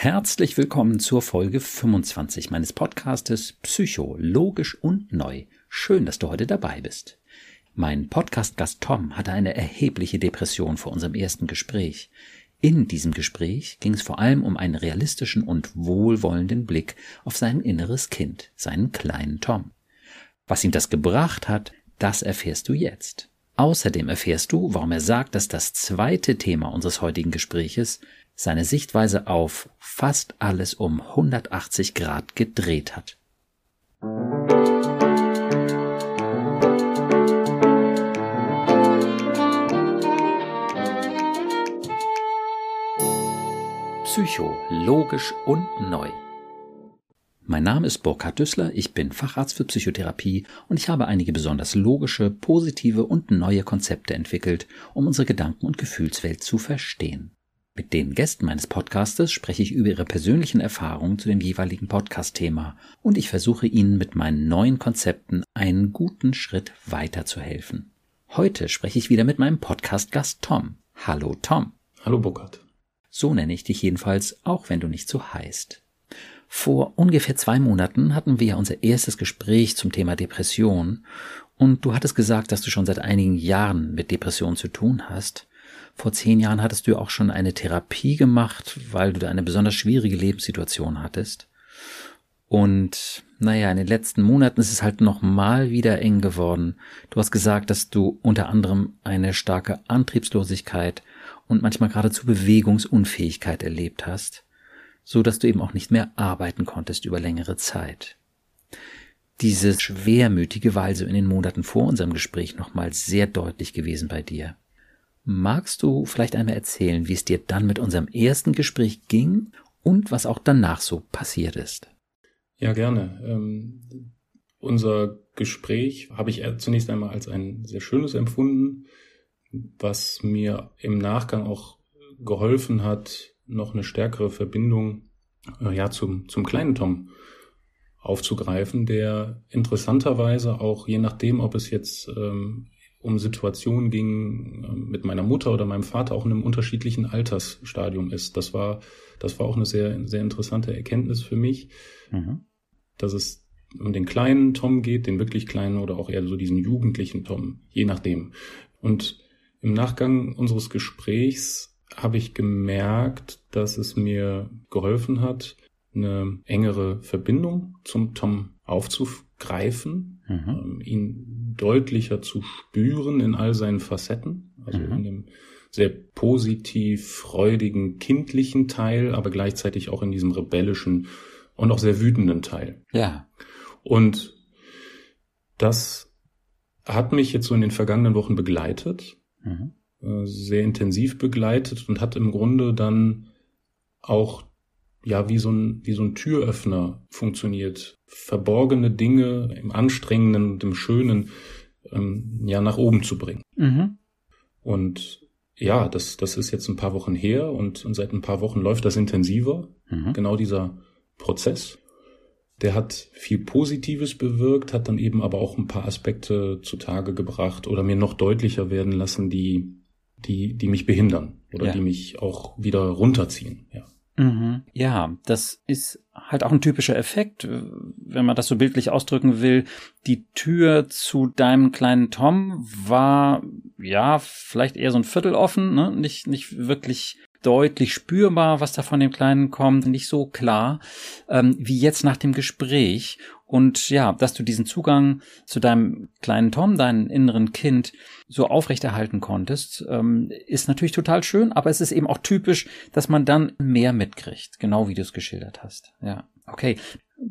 Herzlich willkommen zur Folge 25 meines Podcastes Psycho, logisch und neu. Schön, dass du heute dabei bist. Mein Podcast-Gast Tom hatte eine erhebliche Depression vor unserem ersten Gespräch. In diesem Gespräch ging es vor allem um einen realistischen und wohlwollenden Blick auf sein inneres Kind, seinen kleinen Tom. Was ihm das gebracht hat, das erfährst du jetzt. Außerdem erfährst du, warum er sagt, dass das zweite Thema unseres heutigen Gespräches seine Sichtweise auf fast alles um 180 Grad gedreht hat. Psycho, logisch und neu. Mein Name ist Burkhard Düssler, ich bin Facharzt für Psychotherapie und ich habe einige besonders logische, positive und neue Konzepte entwickelt, um unsere Gedanken- und Gefühlswelt zu verstehen. Mit den Gästen meines Podcastes spreche ich über ihre persönlichen Erfahrungen zu dem jeweiligen Podcast-Thema und ich versuche Ihnen mit meinen neuen Konzepten einen guten Schritt weiterzuhelfen. Heute spreche ich wieder mit meinem Podcast-Gast Tom. Hallo Tom. Hallo Burkhard. So nenne ich dich jedenfalls, auch wenn du nicht so heißt. Vor ungefähr zwei Monaten hatten wir ja unser erstes Gespräch zum Thema Depression und du hattest gesagt, dass du schon seit einigen Jahren mit Depressionen zu tun hast. Vor zehn Jahren hattest du auch schon eine Therapie gemacht, weil du da eine besonders schwierige Lebenssituation hattest. Und naja, in den letzten Monaten ist es halt nochmal wieder eng geworden. Du hast gesagt, dass du unter anderem eine starke Antriebslosigkeit und manchmal geradezu Bewegungsunfähigkeit erlebt hast, so dass du eben auch nicht mehr arbeiten konntest über längere Zeit. Dieses Schwermütige war also in den Monaten vor unserem Gespräch nochmal sehr deutlich gewesen bei dir. Magst du vielleicht einmal erzählen, wie es dir dann mit unserem ersten Gespräch ging und was auch danach so passiert ist? Ja, gerne. Ähm, unser Gespräch habe ich zunächst einmal als ein sehr schönes empfunden, was mir im Nachgang auch geholfen hat, noch eine stärkere Verbindung äh, ja, zum, zum kleinen Tom aufzugreifen, der interessanterweise auch je nachdem, ob es jetzt ähm, um Situationen ging äh, mit meiner Mutter oder meinem Vater auch in einem unterschiedlichen Altersstadium ist. Das war, das war auch eine sehr, sehr interessante Erkenntnis für mich, mhm. dass es um den kleinen Tom geht, den wirklich kleinen oder auch eher so diesen jugendlichen Tom, je nachdem. Und im Nachgang unseres Gesprächs habe ich gemerkt, dass es mir geholfen hat, eine engere Verbindung zum Tom aufzugreifen, mhm. ähm, ihn deutlicher zu spüren in all seinen Facetten, also mhm. in dem sehr positiv, freudigen, kindlichen Teil, aber gleichzeitig auch in diesem rebellischen und auch sehr wütenden Teil. Ja. Und das hat mich jetzt so in den vergangenen Wochen begleitet, mhm. Äh, sehr intensiv begleitet und hat im Grunde dann auch ja wie so ein wie so ein Türöffner funktioniert. Verborgene Dinge im Anstrengenden und im Schönen ähm, ja nach oben zu bringen. Mhm. Und ja, das das ist jetzt ein paar Wochen her und, und seit ein paar Wochen läuft das intensiver. Mhm. Genau dieser Prozess. Der hat viel Positives bewirkt, hat dann eben aber auch ein paar Aspekte zutage gebracht oder mir noch deutlicher werden lassen, die die die mich behindern oder ja. die mich auch wieder runterziehen. Ja. Mhm. Ja, das ist halt auch ein typischer Effekt, wenn man das so bildlich ausdrücken will. Die Tür zu deinem kleinen Tom war, ja, vielleicht eher so ein Viertel offen, ne? nicht, nicht wirklich deutlich spürbar, was da von dem Kleinen kommt, nicht so klar ähm, wie jetzt nach dem Gespräch. Und ja, dass du diesen Zugang zu deinem kleinen Tom, deinem inneren Kind, so aufrechterhalten konntest, ähm, ist natürlich total schön, aber es ist eben auch typisch, dass man dann mehr mitkriegt, genau wie du es geschildert hast. Ja, okay.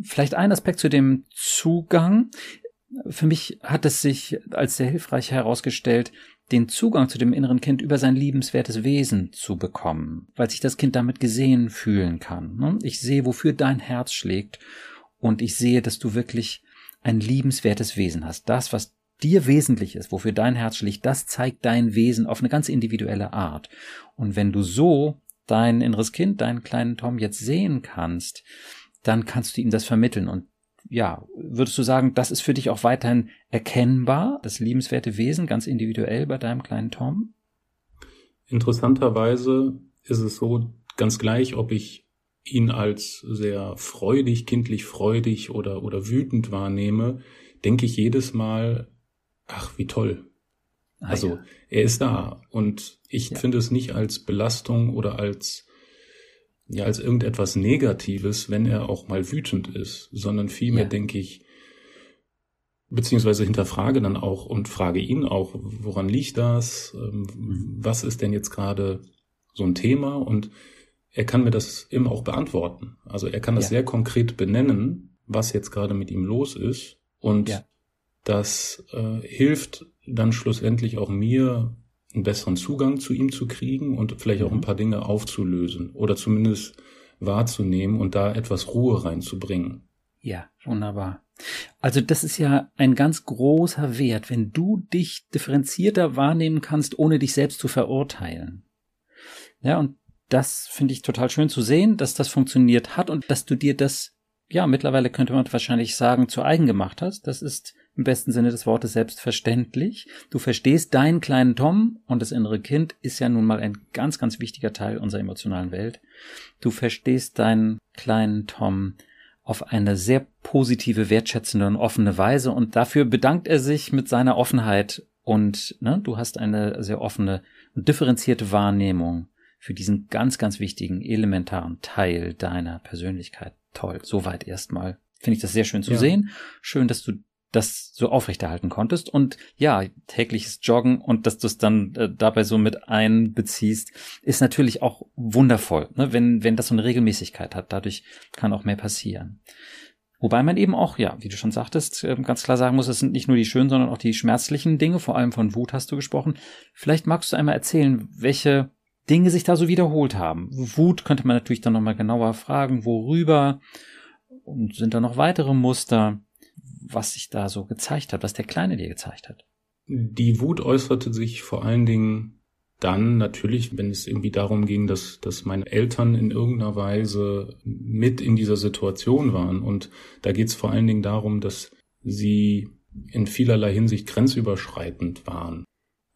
Vielleicht ein Aspekt zu dem Zugang. Für mich hat es sich als sehr hilfreich herausgestellt, den Zugang zu dem inneren Kind über sein liebenswertes Wesen zu bekommen, weil sich das Kind damit gesehen fühlen kann. Ne? Ich sehe, wofür dein Herz schlägt und ich sehe, dass du wirklich ein liebenswertes Wesen hast. Das, was dir wesentlich ist, wofür dein Herz schlägt, das zeigt dein Wesen auf eine ganz individuelle Art. Und wenn du so dein inneres Kind, deinen kleinen Tom jetzt sehen kannst, dann kannst du ihm das vermitteln. Und ja, würdest du sagen, das ist für dich auch weiterhin erkennbar, das liebenswerte Wesen, ganz individuell bei deinem kleinen Tom? Interessanterweise ist es so, ganz gleich, ob ich ihn als sehr freudig, kindlich freudig oder, oder wütend wahrnehme, denke ich jedes Mal, ach, wie toll. Ah, also, ja. er ist da und ich ja. finde es nicht als Belastung oder als ja als irgendetwas Negatives, wenn er auch mal wütend ist, sondern vielmehr ja. denke ich, beziehungsweise hinterfrage dann auch und frage ihn auch, woran liegt das? Ähm, mhm. Was ist denn jetzt gerade so ein Thema? Und er kann mir das immer auch beantworten. Also er kann das ja. sehr konkret benennen, was jetzt gerade mit ihm los ist. Und ja. das äh, hilft dann schlussendlich auch mir, einen besseren Zugang zu ihm zu kriegen und vielleicht auch ein mhm. paar Dinge aufzulösen oder zumindest wahrzunehmen und da etwas Ruhe reinzubringen. Ja, wunderbar. Also das ist ja ein ganz großer Wert, wenn du dich differenzierter wahrnehmen kannst, ohne dich selbst zu verurteilen. Ja, und das finde ich total schön zu sehen, dass das funktioniert hat und dass du dir das, ja, mittlerweile könnte man wahrscheinlich sagen, zu eigen gemacht hast. Das ist im besten Sinne des Wortes selbstverständlich. Du verstehst deinen kleinen Tom und das innere Kind ist ja nun mal ein ganz, ganz wichtiger Teil unserer emotionalen Welt. Du verstehst deinen kleinen Tom auf eine sehr positive, wertschätzende und offene Weise und dafür bedankt er sich mit seiner Offenheit und ne, du hast eine sehr offene und differenzierte Wahrnehmung für diesen ganz, ganz wichtigen, elementaren Teil deiner Persönlichkeit. Toll, soweit erstmal. Finde ich das sehr schön zu ja. sehen. Schön, dass du das so aufrechterhalten konntest. Und ja, tägliches Joggen und dass du es dann äh, dabei so mit einbeziehst, ist natürlich auch wundervoll, ne? wenn, wenn das so eine Regelmäßigkeit hat. Dadurch kann auch mehr passieren. Wobei man eben auch, ja, wie du schon sagtest, ähm, ganz klar sagen muss, es sind nicht nur die schönen, sondern auch die schmerzlichen Dinge, vor allem von Wut hast du gesprochen. Vielleicht magst du einmal erzählen, welche Dinge sich da so wiederholt haben. Wut könnte man natürlich dann nochmal genauer fragen, worüber und sind da noch weitere Muster? was sich da so gezeigt hat, was der Kleine dir gezeigt hat. Die Wut äußerte sich vor allen Dingen dann natürlich, wenn es irgendwie darum ging, dass, dass meine Eltern in irgendeiner Weise mit in dieser Situation waren. Und da geht es vor allen Dingen darum, dass sie in vielerlei Hinsicht grenzüberschreitend waren.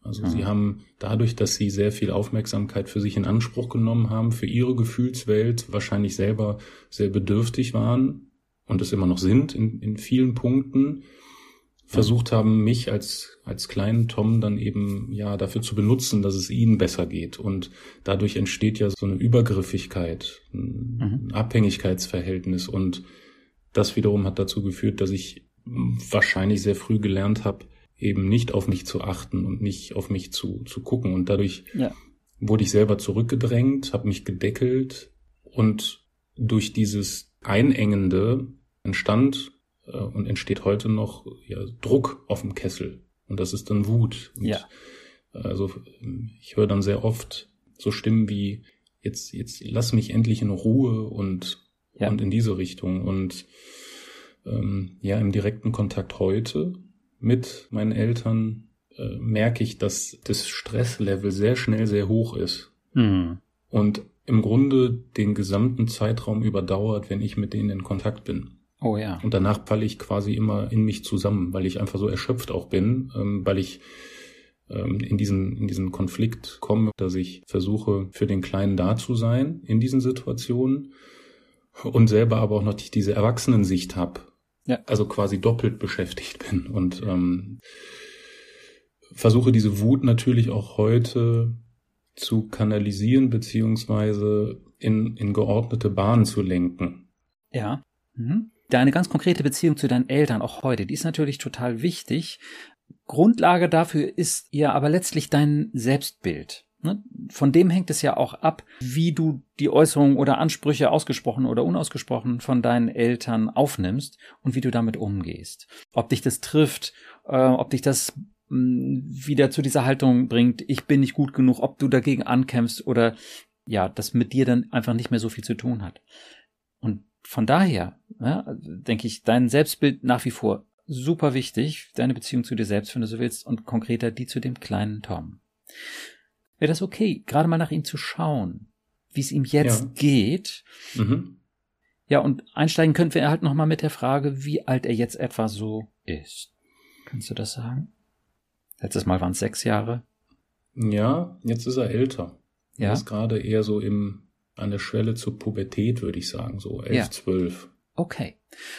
Also mhm. sie haben dadurch, dass sie sehr viel Aufmerksamkeit für sich in Anspruch genommen haben, für ihre Gefühlswelt wahrscheinlich selber sehr bedürftig waren, und es immer noch sind in, in vielen Punkten, versucht haben, mich als, als kleinen Tom dann eben, ja, dafür zu benutzen, dass es ihnen besser geht. Und dadurch entsteht ja so eine Übergriffigkeit, ein mhm. Abhängigkeitsverhältnis. Und das wiederum hat dazu geführt, dass ich wahrscheinlich sehr früh gelernt habe, eben nicht auf mich zu achten und nicht auf mich zu, zu gucken. Und dadurch ja. wurde ich selber zurückgedrängt, habe mich gedeckelt und durch dieses Einengende entstand äh, und entsteht heute noch ja, Druck auf dem Kessel. Und das ist dann Wut. Und, ja. Also ich höre dann sehr oft so Stimmen wie jetzt jetzt lass mich endlich in Ruhe und ja. und in diese Richtung und ähm, ja im direkten Kontakt heute mit meinen Eltern äh, merke ich, dass das Stresslevel sehr schnell sehr hoch ist mhm. und im Grunde den gesamten Zeitraum überdauert, wenn ich mit denen in Kontakt bin. Oh ja. Und danach falle ich quasi immer in mich zusammen, weil ich einfach so erschöpft auch bin, ähm, weil ich ähm, in diesen, in diesen Konflikt komme, dass ich versuche, für den Kleinen da zu sein in diesen Situationen und selber aber auch noch diese Erwachsenensicht habe. Ja. Also quasi doppelt beschäftigt bin und ähm, versuche diese Wut natürlich auch heute zu kanalisieren beziehungsweise in, in geordnete Bahnen zu lenken. Ja. Mhm deine ganz konkrete Beziehung zu deinen Eltern auch heute, die ist natürlich total wichtig. Grundlage dafür ist ja aber letztlich dein Selbstbild. Ne? Von dem hängt es ja auch ab, wie du die Äußerungen oder Ansprüche ausgesprochen oder unausgesprochen von deinen Eltern aufnimmst und wie du damit umgehst. Ob dich das trifft, äh, ob dich das mh, wieder zu dieser Haltung bringt, ich bin nicht gut genug, ob du dagegen ankämpfst oder ja, das mit dir dann einfach nicht mehr so viel zu tun hat. Und von daher, ja, denke ich, dein Selbstbild nach wie vor super wichtig, deine Beziehung zu dir selbst, wenn du so willst, und konkreter die zu dem kleinen Tom. Wäre das okay, gerade mal nach ihm zu schauen, wie es ihm jetzt ja. geht? Mhm. Ja, und einsteigen könnten wir halt nochmal mit der Frage, wie alt er jetzt etwa so ist. Kannst du das sagen? Letztes Mal waren es sechs Jahre. Ja, jetzt ist er älter. Ja. Er ist gerade eher so im an der Schwelle zur Pubertät, würde ich sagen, so elf, zwölf. Okay.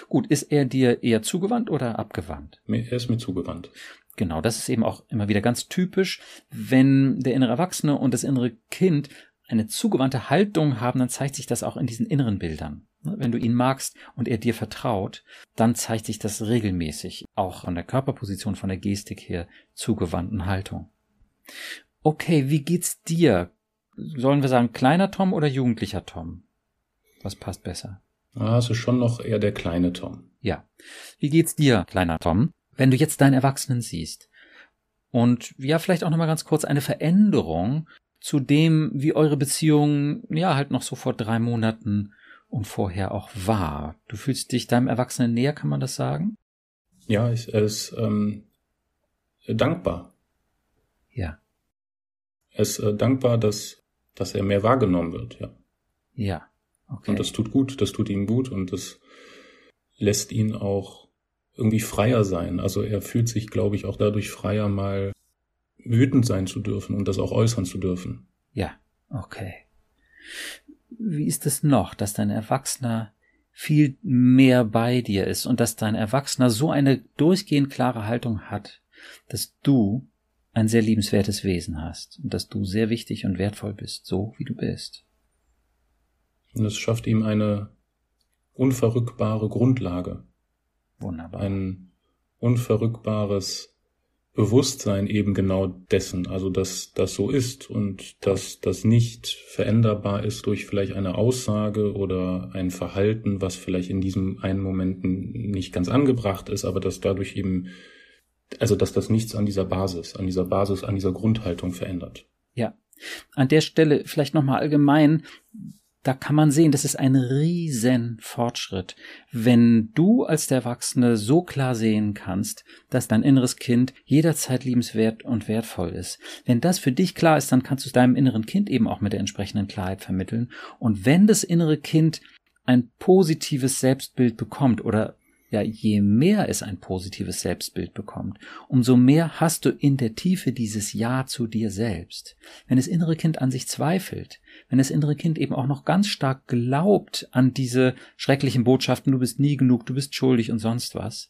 Gut, ist er dir eher zugewandt oder abgewandt? Er ist mir zugewandt. Genau, das ist eben auch immer wieder ganz typisch. Wenn der innere Erwachsene und das innere Kind eine zugewandte Haltung haben, dann zeigt sich das auch in diesen inneren Bildern. Wenn du ihn magst und er dir vertraut, dann zeigt sich das regelmäßig, auch von der Körperposition, von der Gestik her, zugewandten Haltung. Okay, wie geht's dir? Sollen wir sagen kleiner Tom oder jugendlicher Tom? Was passt besser? Ah, ist schon noch eher der kleine Tom. Ja. Wie geht's dir, kleiner Tom, wenn du jetzt deinen Erwachsenen siehst? Und ja, vielleicht auch nochmal ganz kurz eine Veränderung zu dem, wie eure Beziehung ja halt noch so vor drei Monaten und vorher auch war. Du fühlst dich deinem Erwachsenen näher, kann man das sagen? Ja, ich, er ist ähm, dankbar. Ja. Er ist äh, dankbar, dass, dass er mehr wahrgenommen wird, ja. Ja. Okay. Und das tut gut, das tut ihm gut und das lässt ihn auch irgendwie freier sein. Also er fühlt sich, glaube ich, auch dadurch freier, mal wütend sein zu dürfen und das auch äußern zu dürfen. Ja, okay. Wie ist es noch, dass dein Erwachsener viel mehr bei dir ist und dass dein Erwachsener so eine durchgehend klare Haltung hat, dass du ein sehr liebenswertes Wesen hast und dass du sehr wichtig und wertvoll bist, so wie du bist. Und es schafft ihm eine unverrückbare Grundlage. Wunderbar. Ein unverrückbares Bewusstsein eben genau dessen, also dass das so ist und dass das nicht veränderbar ist durch vielleicht eine Aussage oder ein Verhalten, was vielleicht in diesem einen Moment nicht ganz angebracht ist, aber dass dadurch eben, also dass das nichts an dieser Basis, an dieser Basis, an dieser Grundhaltung verändert. Ja. An der Stelle vielleicht nochmal allgemein, da kann man sehen, das ist ein riesen Fortschritt, wenn du als der Erwachsene so klar sehen kannst, dass dein inneres Kind jederzeit liebenswert und wertvoll ist. Wenn das für dich klar ist, dann kannst du es deinem inneren Kind eben auch mit der entsprechenden Klarheit vermitteln. Und wenn das innere Kind ein positives Selbstbild bekommt oder ja, je mehr es ein positives Selbstbild bekommt, umso mehr hast du in der Tiefe dieses Ja zu dir selbst. Wenn das innere Kind an sich zweifelt, wenn das innere Kind eben auch noch ganz stark glaubt an diese schrecklichen Botschaften, du bist nie genug, du bist schuldig und sonst was,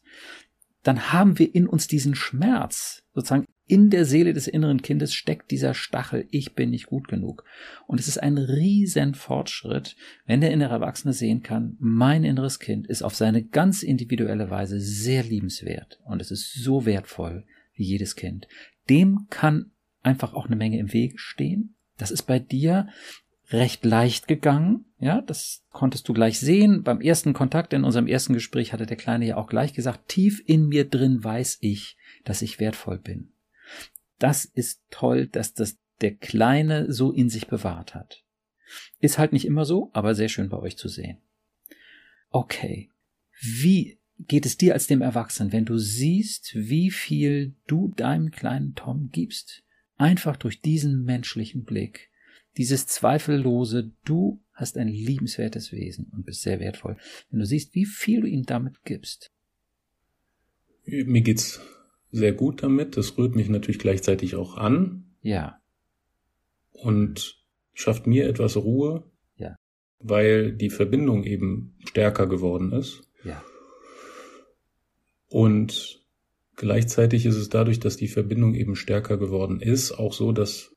dann haben wir in uns diesen Schmerz, sozusagen in der Seele des inneren Kindes steckt dieser Stachel, ich bin nicht gut genug. Und es ist ein riesen Fortschritt, wenn der innere Erwachsene sehen kann, mein inneres Kind ist auf seine ganz individuelle Weise sehr liebenswert und es ist so wertvoll wie jedes Kind. Dem kann einfach auch eine Menge im Weg stehen. Das ist bei dir recht leicht gegangen. Ja, das konntest du gleich sehen. Beim ersten Kontakt in unserem ersten Gespräch hatte der Kleine ja auch gleich gesagt, tief in mir drin weiß ich, dass ich wertvoll bin. Das ist toll, dass das der Kleine so in sich bewahrt hat. Ist halt nicht immer so, aber sehr schön bei euch zu sehen. Okay. Wie geht es dir als dem Erwachsenen, wenn du siehst, wie viel du deinem kleinen Tom gibst? Einfach durch diesen menschlichen Blick dieses zweifellose, du hast ein liebenswertes Wesen und bist sehr wertvoll. Wenn du siehst, wie viel du ihm damit gibst. Mir geht's sehr gut damit. Das rührt mich natürlich gleichzeitig auch an. Ja. Und schafft mir etwas Ruhe. Ja. Weil die Verbindung eben stärker geworden ist. Ja. Und gleichzeitig ist es dadurch, dass die Verbindung eben stärker geworden ist, auch so, dass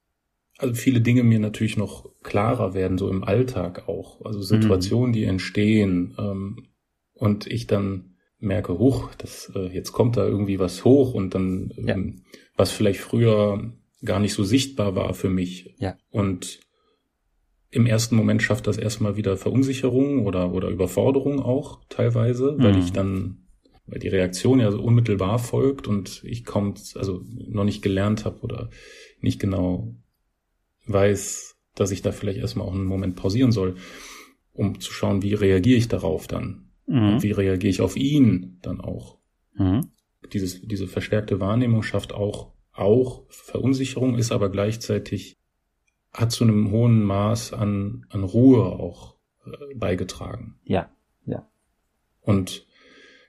also viele Dinge mir natürlich noch klarer werden, so im Alltag auch. Also Situationen, mhm. die entstehen ähm, und ich dann merke, hoch, das, äh, jetzt kommt da irgendwie was hoch und dann, ja. ähm, was vielleicht früher gar nicht so sichtbar war für mich. Ja. Und im ersten Moment schafft das erstmal wieder Verunsicherung oder, oder Überforderung auch teilweise, mhm. weil ich dann, weil die Reaktion ja so unmittelbar folgt und ich kaum, also noch nicht gelernt habe oder nicht genau weiß, dass ich da vielleicht erstmal auch einen Moment pausieren soll, um zu schauen, wie reagiere ich darauf dann? Mhm. Und wie reagiere ich auf ihn dann auch? Mhm. Dieses, diese verstärkte Wahrnehmung schafft auch, auch Verunsicherung, ist aber gleichzeitig, hat zu einem hohen Maß an, an Ruhe auch äh, beigetragen. Ja, ja. Und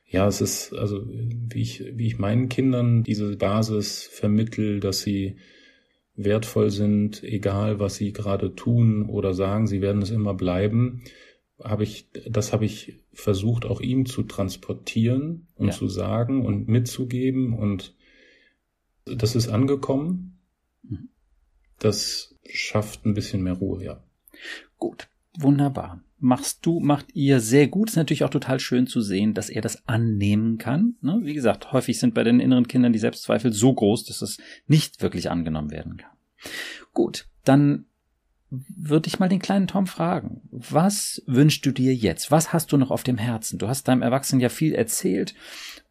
ja, es ist, also, wie ich, wie ich meinen Kindern diese Basis vermittel, dass sie wertvoll sind, egal was sie gerade tun oder sagen, sie werden es immer bleiben. Habe ich, das habe ich versucht auch ihm zu transportieren und ja. zu sagen und mitzugeben und das ist angekommen. Mhm. Das schafft ein bisschen mehr Ruhe, ja. Gut, wunderbar. Machst du, macht ihr sehr gut. Ist natürlich auch total schön zu sehen, dass er das annehmen kann. Ne? Wie gesagt, häufig sind bei den inneren Kindern die Selbstzweifel so groß, dass es nicht wirklich angenommen werden kann. Gut, dann würde ich mal den kleinen Tom fragen. Was wünschst du dir jetzt? Was hast du noch auf dem Herzen? Du hast deinem Erwachsenen ja viel erzählt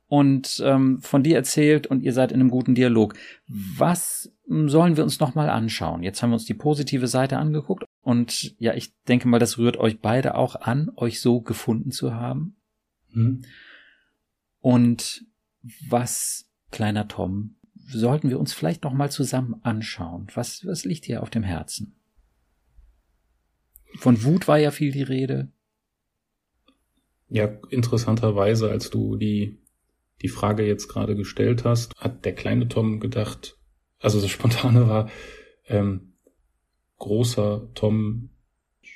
und ähm, von dir erzählt und ihr seid in einem guten Dialog. Was sollen wir uns nochmal anschauen? Jetzt haben wir uns die positive Seite angeguckt und ja, ich denke mal, das rührt euch beide auch an, euch so gefunden zu haben. Hm. Und was, kleiner Tom, sollten wir uns vielleicht nochmal zusammen anschauen? Was, was liegt dir auf dem Herzen? Von Wut war ja viel die Rede. Ja, interessanterweise, als du die die Frage jetzt gerade gestellt hast, hat der kleine Tom gedacht, also das Spontane war, ähm, großer Tom,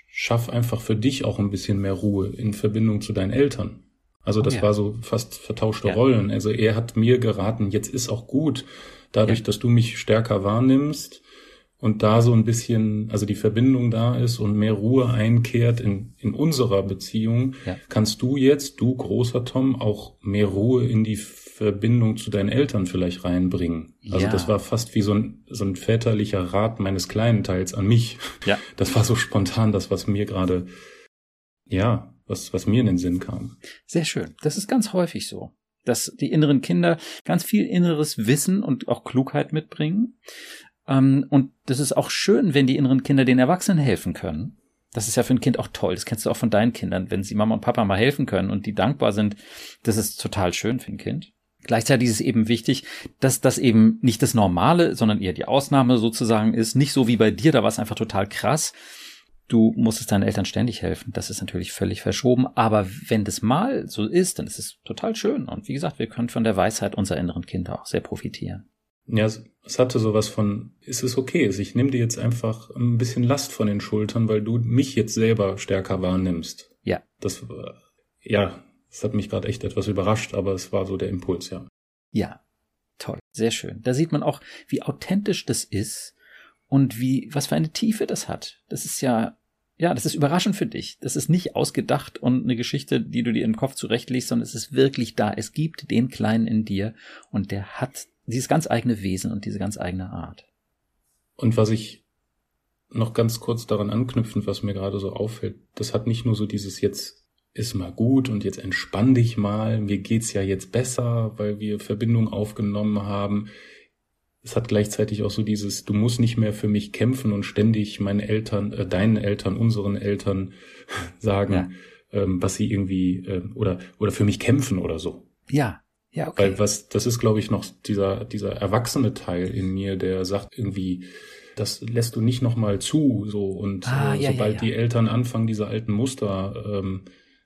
schaff einfach für dich auch ein bisschen mehr Ruhe in Verbindung zu deinen Eltern. Also das oh ja. war so fast vertauschte ja. Rollen. Also er hat mir geraten, jetzt ist auch gut, dadurch, ja. dass du mich stärker wahrnimmst, und da so ein bisschen, also die Verbindung da ist und mehr Ruhe einkehrt in, in unserer Beziehung, ja. kannst du jetzt, du großer Tom, auch mehr Ruhe in die Verbindung zu deinen Eltern vielleicht reinbringen. Also ja. das war fast wie so ein, so ein väterlicher Rat meines kleinen Teils an mich. Ja. Das war so spontan, das, was mir gerade, ja, was, was mir in den Sinn kam. Sehr schön. Das ist ganz häufig so dass die inneren Kinder ganz viel inneres Wissen und auch Klugheit mitbringen, ähm, und das ist auch schön, wenn die inneren Kinder den Erwachsenen helfen können. Das ist ja für ein Kind auch toll. Das kennst du auch von deinen Kindern. Wenn sie Mama und Papa mal helfen können und die dankbar sind, das ist total schön für ein Kind. Gleichzeitig ist es eben wichtig, dass das eben nicht das Normale, sondern eher die Ausnahme sozusagen ist. Nicht so wie bei dir, da war es einfach total krass. Du musstest deinen Eltern ständig helfen. Das ist natürlich völlig verschoben. Aber wenn das mal so ist, dann ist es total schön. Und wie gesagt, wir können von der Weisheit unserer inneren Kinder auch sehr profitieren. Ja, es hatte sowas von, ist es okay, ich nehme dir jetzt einfach ein bisschen Last von den Schultern, weil du mich jetzt selber stärker wahrnimmst. Ja. Das, ja, das hat mich gerade echt etwas überrascht, aber es war so der Impuls, ja. Ja, toll, sehr schön. Da sieht man auch, wie authentisch das ist und wie, was für eine Tiefe das hat. Das ist ja, ja, das ist überraschend für dich. Das ist nicht ausgedacht und eine Geschichte, die du dir im Kopf zurechtlegst, sondern es ist wirklich da. Es gibt den Kleinen in dir und der hat dieses ganz eigene Wesen und diese ganz eigene Art. Und was ich noch ganz kurz daran anknüpfend, was mir gerade so auffällt, das hat nicht nur so dieses jetzt ist mal gut und jetzt entspann dich mal, mir geht's ja jetzt besser, weil wir Verbindung aufgenommen haben. Es hat gleichzeitig auch so dieses, du musst nicht mehr für mich kämpfen und ständig meinen Eltern, äh, deinen Eltern, unseren Eltern sagen, ja. ähm, was sie irgendwie äh, oder oder für mich kämpfen oder so. Ja, ja, okay. Weil was, das ist, glaube ich, noch dieser, dieser erwachsene Teil in mir, der sagt irgendwie, das lässt du nicht nochmal zu, so und ah, äh, ja, sobald ja, ja. die Eltern anfangen, diese alten Muster, ähm,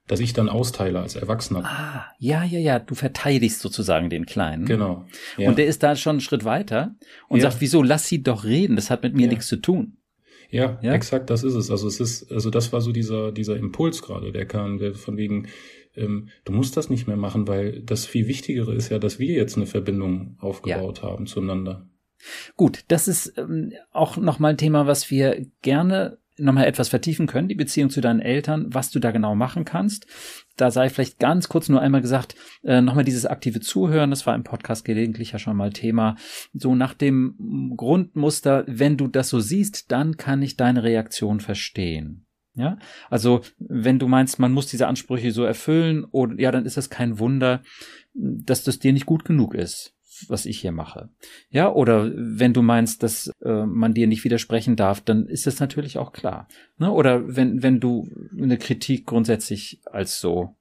dass ich dann austeile als Erwachsener. Ah, ja, ja, ja, du verteidigst sozusagen den Kleinen. Genau. Ja. Und der ist da schon einen Schritt weiter und sagt, wieso lass sie doch reden, das hat mit mir nichts zu tun. Ja, ja, exakt, das ist es. Also es ist, also das war so dieser, dieser Impuls gerade, der kam, der von wegen, ähm, du musst das nicht mehr machen, weil das viel Wichtigere ist ja, dass wir jetzt eine Verbindung aufgebaut ja. haben zueinander. Gut, das ist ähm, auch nochmal ein Thema, was wir gerne nochmal etwas vertiefen können, die Beziehung zu deinen Eltern, was du da genau machen kannst. Da sei vielleicht ganz kurz nur einmal gesagt, äh, nochmal dieses aktive Zuhören, das war im Podcast gelegentlich ja schon mal Thema. So nach dem Grundmuster, wenn du das so siehst, dann kann ich deine Reaktion verstehen. Ja, also wenn du meinst, man muss diese Ansprüche so erfüllen, oder ja, dann ist das kein Wunder, dass das dir nicht gut genug ist, was ich hier mache. Ja, oder wenn du meinst, dass äh, man dir nicht widersprechen darf, dann ist das natürlich auch klar. Ne? Oder wenn wenn du eine Kritik grundsätzlich als so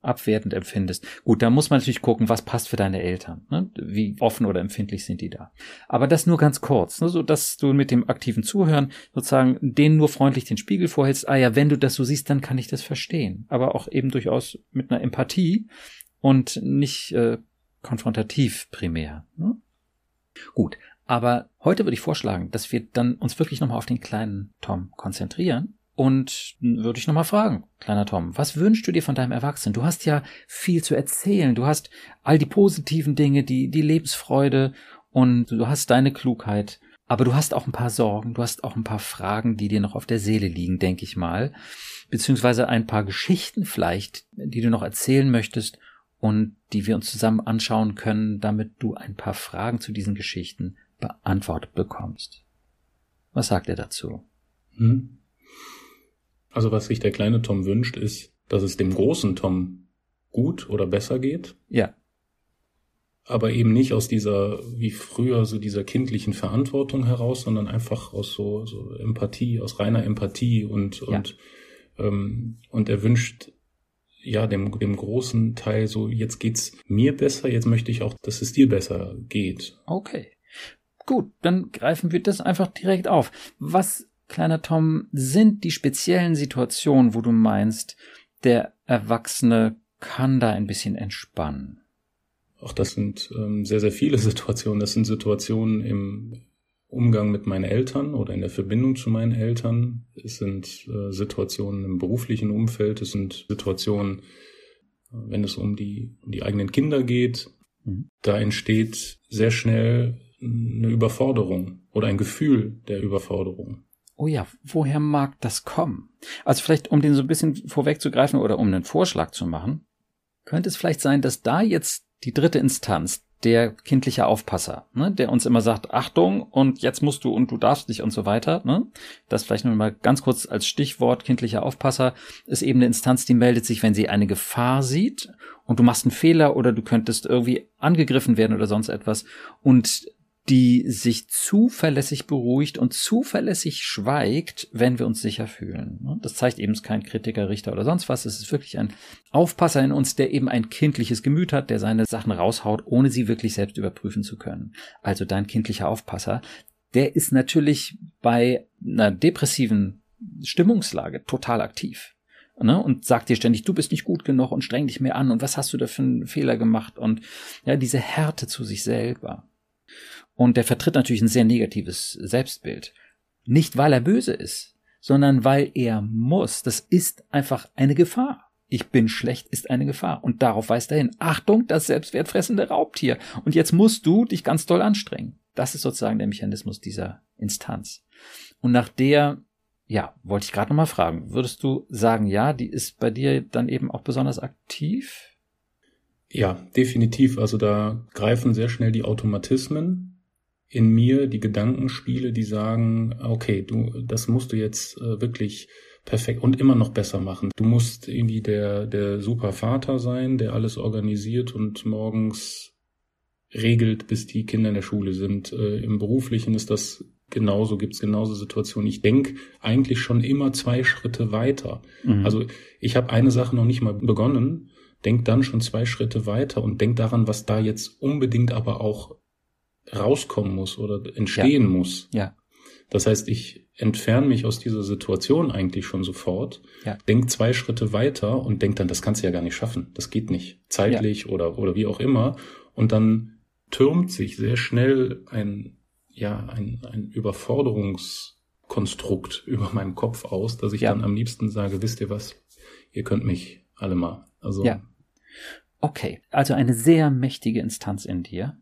abwertend empfindest. Gut, da muss man natürlich gucken, was passt für deine Eltern. Ne? Wie offen oder empfindlich sind die da. Aber das nur ganz kurz, ne? so dass du mit dem aktiven Zuhören sozusagen denen nur freundlich den Spiegel vorhältst. Ah ja, wenn du das so siehst, dann kann ich das verstehen. Aber auch eben durchaus mit einer Empathie und nicht äh, konfrontativ primär. Ne? Gut, Aber heute würde ich vorschlagen, dass wir dann uns wirklich nochmal auf den kleinen Tom konzentrieren und würde ich nochmal fragen, kleiner Tom, was wünschst du dir von deinem Erwachsenen? Du hast ja viel zu erzählen. Du hast all die positiven Dinge, die, die Lebensfreude und du hast deine Klugheit. Aber du hast auch ein paar Sorgen, du hast auch ein paar Fragen, die dir noch auf der Seele liegen, denke ich mal. Beziehungsweise ein paar Geschichten vielleicht, die du noch erzählen möchtest und die wir uns zusammen anschauen können, damit du ein paar Fragen zu diesen Geschichten beantwortet bekommst. Was sagt er dazu? Hm. Also was sich der kleine Tom wünscht, ist, dass es dem großen Tom gut oder besser geht. Ja. Aber eben nicht aus dieser, wie früher, so dieser kindlichen Verantwortung heraus, sondern einfach aus so, so Empathie, aus reiner Empathie und, ja. und, ähm, und er wünscht ja dem, dem großen Teil so, jetzt geht's mir besser, jetzt möchte ich auch, dass es dir besser geht. Okay. Gut, dann greifen wir das einfach direkt auf. Was kleiner Tom, sind die speziellen Situationen, wo du meinst, der Erwachsene kann da ein bisschen entspannen? Auch das sind ähm, sehr, sehr viele Situationen. Das sind Situationen im Umgang mit meinen Eltern oder in der Verbindung zu meinen Eltern. Es sind äh, Situationen im beruflichen Umfeld. Es sind Situationen, äh, wenn es um die, um die eigenen Kinder geht. Mhm. Da entsteht sehr schnell eine Überforderung oder ein Gefühl der Überforderung oh ja, woher mag das kommen? Also vielleicht, um den so ein bisschen vorwegzugreifen oder um einen Vorschlag zu machen, könnte es vielleicht sein, dass da jetzt die dritte Instanz, der kindliche Aufpasser, ne, der uns immer sagt, Achtung und jetzt musst du und du darfst nicht und so weiter, ne, das vielleicht nur mal ganz kurz als Stichwort kindlicher Aufpasser, ist eben eine Instanz, die meldet sich, wenn sie eine Gefahr sieht und du machst einen Fehler oder du könntest irgendwie angegriffen werden oder sonst etwas und die sich zuverlässig beruhigt und zuverlässig schweigt, wenn wir uns sicher fühlen. Das zeigt eben kein Kritiker, Richter oder sonst was. Es ist wirklich ein Aufpasser in uns, der eben ein kindliches Gemüt hat, der seine Sachen raushaut, ohne sie wirklich selbst überprüfen zu können. Also dein kindlicher Aufpasser, der ist natürlich bei einer depressiven Stimmungslage total aktiv. Ne, und sagt dir ständig, du bist nicht gut genug und streng dich mehr an und was hast du da für einen Fehler gemacht und ja, diese Härte zu sich selber. Und der vertritt natürlich ein sehr negatives Selbstbild. Nicht weil er böse ist, sondern weil er muss. Das ist einfach eine Gefahr. Ich bin schlecht ist eine Gefahr. Und darauf weist er hin. Achtung, das selbstwertfressende Raubtier. Und jetzt musst du dich ganz doll anstrengen. Das ist sozusagen der Mechanismus dieser Instanz. Und nach der, ja, wollte ich gerade nochmal fragen, würdest du sagen, ja, die ist bei dir dann eben auch besonders aktiv? Ja, definitiv. Also da greifen sehr schnell die Automatismen in mir die Gedankenspiele, die sagen, okay, du, das musst du jetzt äh, wirklich perfekt und immer noch besser machen. Du musst irgendwie der, der super Vater sein, der alles organisiert und morgens regelt, bis die Kinder in der Schule sind. Äh, Im Beruflichen ist das genauso, gibt's genauso Situationen. Ich denke eigentlich schon immer zwei Schritte weiter. Mhm. Also ich habe eine Sache noch nicht mal begonnen, denk dann schon zwei Schritte weiter und denk daran, was da jetzt unbedingt aber auch rauskommen muss oder entstehen ja. muss. Ja. Das heißt, ich entferne mich aus dieser Situation eigentlich schon sofort, ja. denk zwei Schritte weiter und denk dann, das kannst du ja gar nicht schaffen. Das geht nicht. Zeitlich ja. oder, oder wie auch immer. Und dann türmt sich sehr schnell ein, ja, ein, ein Überforderungskonstrukt über meinem Kopf aus, dass ich ja. dann am liebsten sage, wisst ihr was? Ihr könnt mich alle mal. Also. Ja. Okay. Also eine sehr mächtige Instanz in dir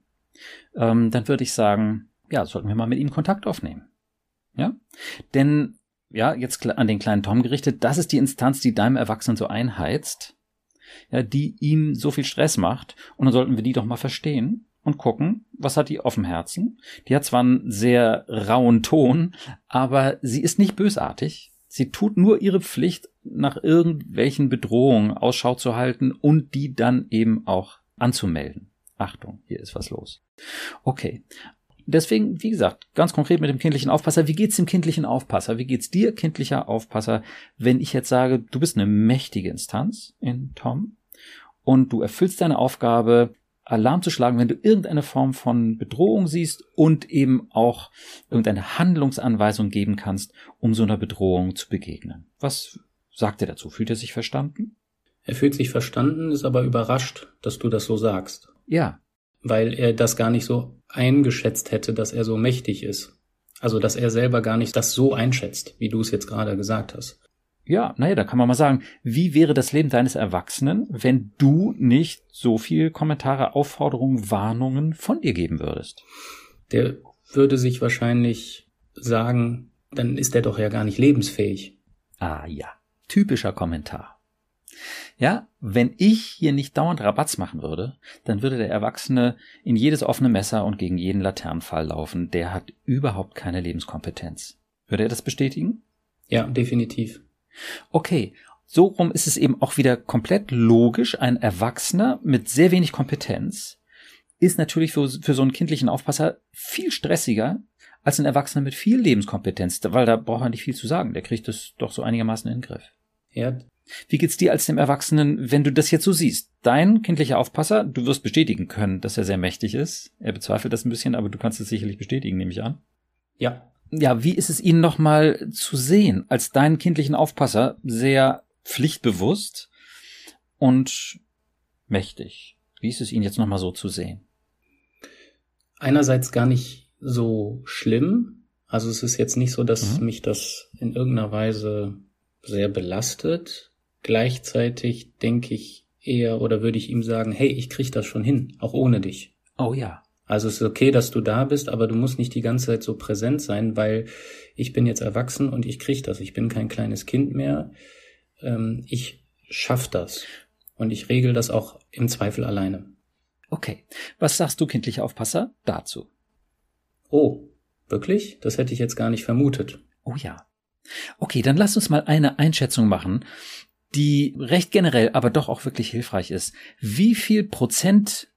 ähm, dann würde ich sagen, ja, sollten wir mal mit ihm Kontakt aufnehmen. Ja? Denn, ja, jetzt an den kleinen Tom gerichtet, das ist die Instanz, die deinem Erwachsenen so einheizt, ja, die ihm so viel Stress macht. Und dann sollten wir die doch mal verstehen und gucken, was hat die auf dem Herzen. Die hat zwar einen sehr rauen Ton, aber sie ist nicht bösartig. Sie tut nur ihre Pflicht, nach irgendwelchen Bedrohungen Ausschau zu halten und die dann eben auch anzumelden. Achtung, hier ist was los. Okay. Deswegen, wie gesagt, ganz konkret mit dem kindlichen Aufpasser. Wie geht's dem kindlichen Aufpasser? Wie geht's dir, kindlicher Aufpasser, wenn ich jetzt sage, du bist eine mächtige Instanz in Tom und du erfüllst deine Aufgabe, Alarm zu schlagen, wenn du irgendeine Form von Bedrohung siehst und eben auch irgendeine Handlungsanweisung geben kannst, um so einer Bedrohung zu begegnen. Was sagt er dazu? Fühlt er sich verstanden? Er fühlt sich verstanden, ist aber überrascht, dass du das so sagst. Ja. Weil er das gar nicht so eingeschätzt hätte, dass er so mächtig ist. Also, dass er selber gar nicht das so einschätzt, wie du es jetzt gerade gesagt hast. Ja, naja, da kann man mal sagen, wie wäre das Leben deines Erwachsenen, wenn du nicht so viel Kommentare, Aufforderungen, Warnungen von dir geben würdest? Der würde sich wahrscheinlich sagen, dann ist er doch ja gar nicht lebensfähig. Ah ja, typischer Kommentar. Ja, wenn ich hier nicht dauernd Rabatz machen würde, dann würde der Erwachsene in jedes offene Messer und gegen jeden Laternenfall laufen. Der hat überhaupt keine Lebenskompetenz. Würde er das bestätigen? Ja, definitiv. Okay, so rum ist es eben auch wieder komplett logisch. Ein Erwachsener mit sehr wenig Kompetenz ist natürlich für, für so einen kindlichen Aufpasser viel stressiger als ein Erwachsener mit viel Lebenskompetenz, weil da braucht er nicht viel zu sagen. Der kriegt das doch so einigermaßen in den Griff. Ja. Wie geht's dir als dem Erwachsenen, wenn du das jetzt so siehst? Dein kindlicher Aufpasser, du wirst bestätigen können, dass er sehr mächtig ist. Er bezweifelt das ein bisschen, aber du kannst es sicherlich bestätigen, nehme ich an. Ja, ja, wie ist es Ihnen nochmal zu sehen, als deinen kindlichen Aufpasser sehr pflichtbewusst und mächtig? Wie ist es Ihnen jetzt nochmal so zu sehen? Einerseits gar nicht so schlimm. Also es ist jetzt nicht so, dass mhm. mich das in irgendeiner Weise sehr belastet. Gleichzeitig denke ich eher oder würde ich ihm sagen, hey, ich krieg das schon hin, auch ohne dich. Oh ja. Also es ist okay, dass du da bist, aber du musst nicht die ganze Zeit so präsent sein, weil ich bin jetzt erwachsen und ich krieg das. Ich bin kein kleines Kind mehr. Ähm, ich schaff das. Und ich regel das auch im Zweifel alleine. Okay. Was sagst du, kindlicher Aufpasser, dazu? Oh, wirklich? Das hätte ich jetzt gar nicht vermutet. Oh ja. Okay, dann lass uns mal eine Einschätzung machen, die recht generell, aber doch auch wirklich hilfreich ist. Wie viel Prozent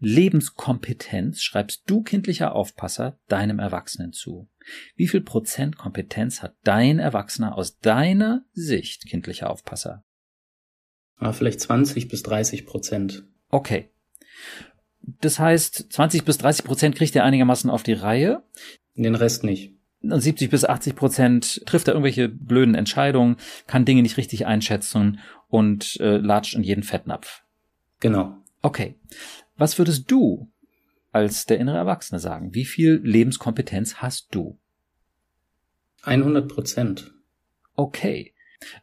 Lebenskompetenz schreibst du kindlicher Aufpasser deinem Erwachsenen zu? Wie viel Prozent Kompetenz hat dein Erwachsener aus deiner Sicht kindlicher Aufpasser? Ah, vielleicht 20 bis 30 Prozent. Okay. Das heißt, 20 bis 30 Prozent kriegt er einigermaßen auf die Reihe. Den Rest nicht. Und 70 bis 80 Prozent trifft er irgendwelche blöden Entscheidungen, kann Dinge nicht richtig einschätzen und äh, latscht in jeden Fettnapf. Genau. Okay. Was würdest du als der innere Erwachsene sagen? Wie viel Lebenskompetenz hast du? 100 Prozent. Okay.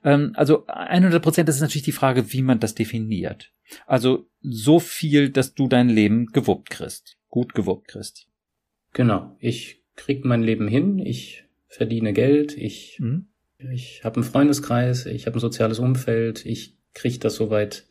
Ähm, also 100 Prozent, das ist natürlich die Frage, wie man das definiert. Also so viel, dass du dein Leben gewuppt kriegst. Gut gewuppt kriegst. Genau. Ich krieg mein Leben hin. Ich verdiene Geld. Ich, mhm. ich habe einen Freundeskreis. Ich habe ein soziales Umfeld. Ich krieg das soweit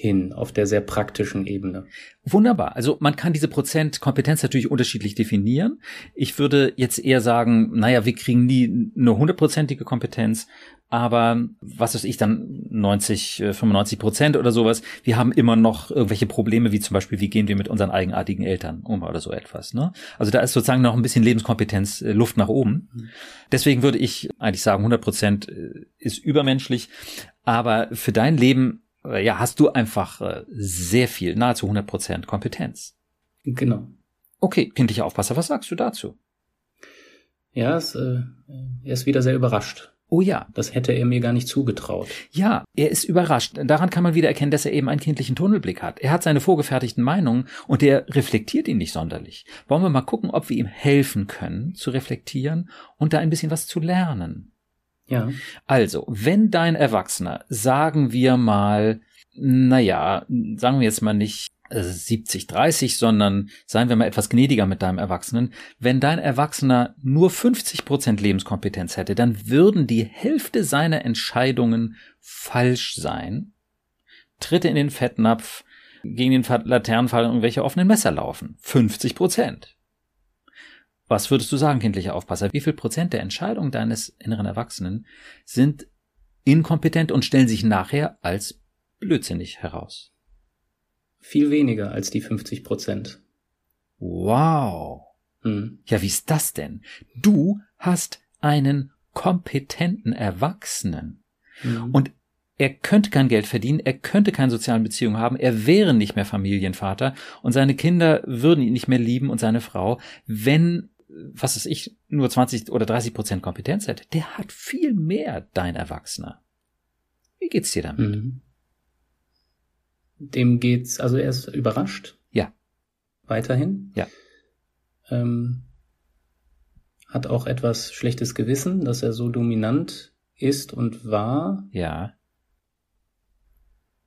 hin auf der sehr praktischen Ebene. Wunderbar. Also man kann diese Prozentkompetenz natürlich unterschiedlich definieren. Ich würde jetzt eher sagen, naja, wir kriegen nie eine hundertprozentige Kompetenz, aber was weiß ich dann 90, 95 äh, Prozent oder sowas. Wir haben immer noch irgendwelche Probleme, wie zum Beispiel, wie gehen wir mit unseren eigenartigen Eltern um oder so etwas. Ne? Also da ist sozusagen noch ein bisschen Lebenskompetenz, äh, Luft nach oben. Mhm. Deswegen würde ich eigentlich sagen, 100 Prozent äh, ist übermenschlich. Aber für dein Leben äh, ja, hast du einfach äh, sehr viel, nahezu 100 Prozent Kompetenz. Genau. Okay, kindlicher Aufpasser, was sagst du dazu? Ja, es, äh, er ist wieder sehr überrascht. Oh ja. Das hätte er mir gar nicht zugetraut. Ja, er ist überrascht. Daran kann man wieder erkennen, dass er eben einen kindlichen Tunnelblick hat. Er hat seine vorgefertigten Meinungen und er reflektiert ihn nicht sonderlich. Wollen wir mal gucken, ob wir ihm helfen können, zu reflektieren und da ein bisschen was zu lernen. Ja. Also, wenn dein Erwachsener, sagen wir mal, naja, sagen wir jetzt mal nicht 70, äh, 30, sondern seien wir mal etwas gnädiger mit deinem Erwachsenen. Wenn dein Erwachsener nur 50 Prozent Lebenskompetenz hätte, dann würden die Hälfte seiner Entscheidungen falsch sein. Tritte in den Fettnapf, gegen den Laternenfall und irgendwelche offenen Messer laufen. 50 Prozent. Was würdest du sagen, kindlicher Aufpasser? Wie viel Prozent der Entscheidungen deines inneren Erwachsenen sind inkompetent und stellen sich nachher als blödsinnig heraus? Viel weniger als die 50 Prozent. Wow. Hm. Ja, wie ist das denn? Du hast einen kompetenten Erwachsenen. Hm. Und er könnte kein Geld verdienen, er könnte keine sozialen Beziehungen haben, er wäre nicht mehr Familienvater und seine Kinder würden ihn nicht mehr lieben und seine Frau, wenn was weiß ich, nur 20 oder 30 Prozent Kompetenz hätte, der hat viel mehr, dein Erwachsener. Wie geht's dir damit? Mhm. Dem geht's, also er ist überrascht. Ja. Weiterhin. Ja. ähm, hat auch etwas schlechtes Gewissen, dass er so dominant ist und war. Ja.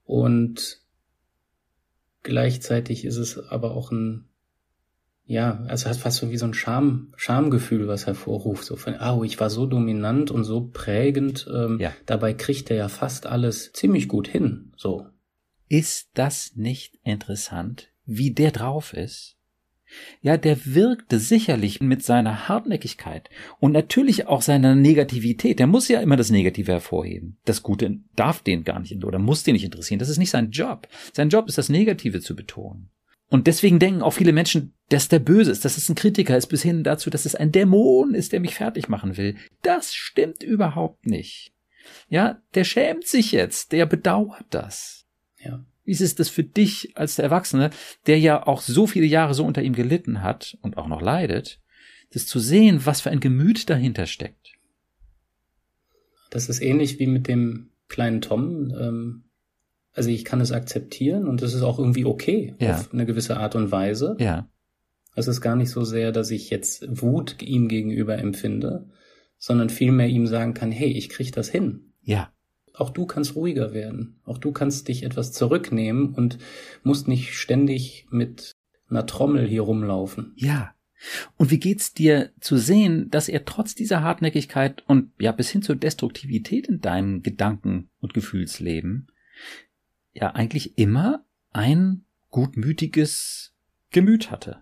Und gleichzeitig ist es aber auch ein, ja, also hat fast so wie so ein Scham, Schamgefühl, was hervorruft. So von, oh, ich war so dominant und so prägend. Ähm, ja. Dabei kriegt er ja fast alles ziemlich gut hin. So. Ist das nicht interessant, wie der drauf ist? Ja, der wirkte sicherlich mit seiner Hartnäckigkeit und natürlich auch seiner Negativität. Der muss ja immer das Negative hervorheben. Das Gute darf den gar nicht oder muss den nicht interessieren. Das ist nicht sein Job. Sein Job ist das Negative zu betonen. Und deswegen denken auch viele Menschen, dass der böse ist, dass es ein Kritiker ist, bis hin dazu, dass es ein Dämon ist, der mich fertig machen will. Das stimmt überhaupt nicht. Ja, der schämt sich jetzt, der bedauert das. Ist es das für dich als der Erwachsene, der ja auch so viele Jahre so unter ihm gelitten hat und auch noch leidet, das zu sehen, was für ein Gemüt dahinter steckt? Das ist ähnlich wie mit dem kleinen Tom. Ähm, also ich kann es akzeptieren und es ist auch irgendwie okay ja. auf eine gewisse Art und Weise. Ja. Es ist gar nicht so sehr, dass ich jetzt Wut ihm gegenüber empfinde, sondern vielmehr ihm sagen kann, hey, ich krieg das hin. Ja auch du kannst ruhiger werden. Auch du kannst dich etwas zurücknehmen und musst nicht ständig mit einer Trommel hier rumlaufen. Ja. Und wie geht's dir zu sehen, dass er trotz dieser Hartnäckigkeit und ja bis hin zur Destruktivität in deinem Gedanken- und Gefühlsleben ja eigentlich immer ein gutmütiges Gemüt hatte?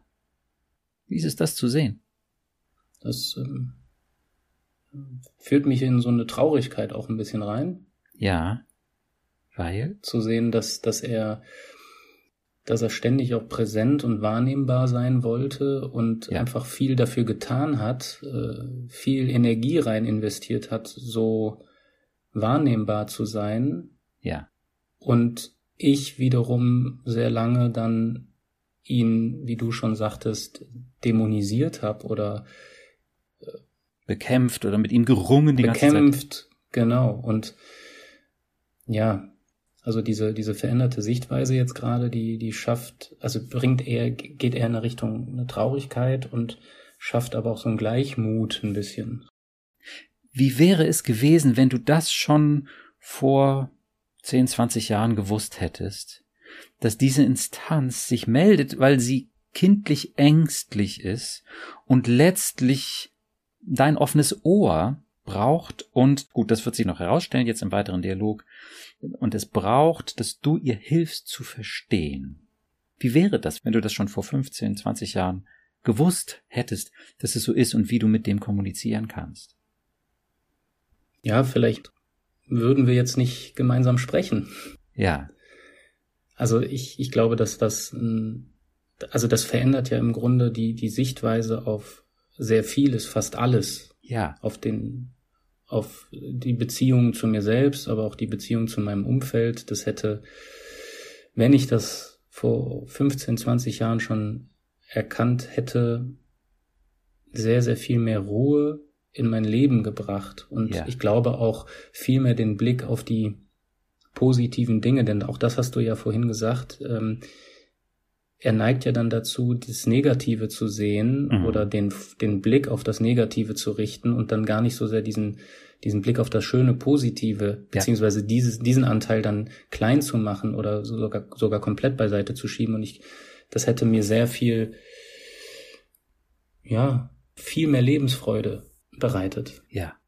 Wie ist es das zu sehen? Das ähm, führt mich in so eine Traurigkeit auch ein bisschen rein. Ja. Weil? Zu sehen, dass, dass er, dass er ständig auch präsent und wahrnehmbar sein wollte und ja. einfach viel dafür getan hat, äh, viel Energie rein investiert hat, so wahrnehmbar zu sein. Ja. Und ich wiederum sehr lange dann ihn, wie du schon sagtest, dämonisiert habe oder äh, bekämpft oder mit ihm gerungen die bekämpft, ganze Zeit. Genau. Und ja, also diese, diese veränderte Sichtweise jetzt gerade, die, die schafft, also bringt eher, geht eher in eine Richtung eine Traurigkeit und schafft aber auch so einen Gleichmut ein bisschen. Wie wäre es gewesen, wenn du das schon vor 10, 20 Jahren gewusst hättest, dass diese Instanz sich meldet, weil sie kindlich ängstlich ist und letztlich dein offenes Ohr braucht und, gut, das wird sich noch herausstellen jetzt im weiteren Dialog, und es braucht, dass du ihr hilfst zu verstehen. Wie wäre das, wenn du das schon vor 15, 20 Jahren gewusst hättest, dass es so ist und wie du mit dem kommunizieren kannst? Ja, vielleicht würden wir jetzt nicht gemeinsam sprechen. Ja. Also ich, ich glaube, dass das, also das verändert ja im Grunde die, die Sichtweise auf sehr vieles, fast alles. Ja. Auf den, auf die Beziehung zu mir selbst, aber auch die Beziehung zu meinem Umfeld. Das hätte, wenn ich das vor 15, 20 Jahren schon erkannt hätte, sehr, sehr viel mehr Ruhe in mein Leben gebracht. Und ja. ich glaube auch viel mehr den Blick auf die positiven Dinge, denn auch das hast du ja vorhin gesagt. Ähm, er neigt ja dann dazu, das Negative zu sehen mhm. oder den, den Blick auf das Negative zu richten und dann gar nicht so sehr diesen, diesen Blick auf das schöne Positive, beziehungsweise dieses, diesen Anteil dann klein zu machen oder sogar, sogar komplett beiseite zu schieben. Und ich, das hätte mir sehr viel, ja, viel mehr Lebensfreude bereitet. Ja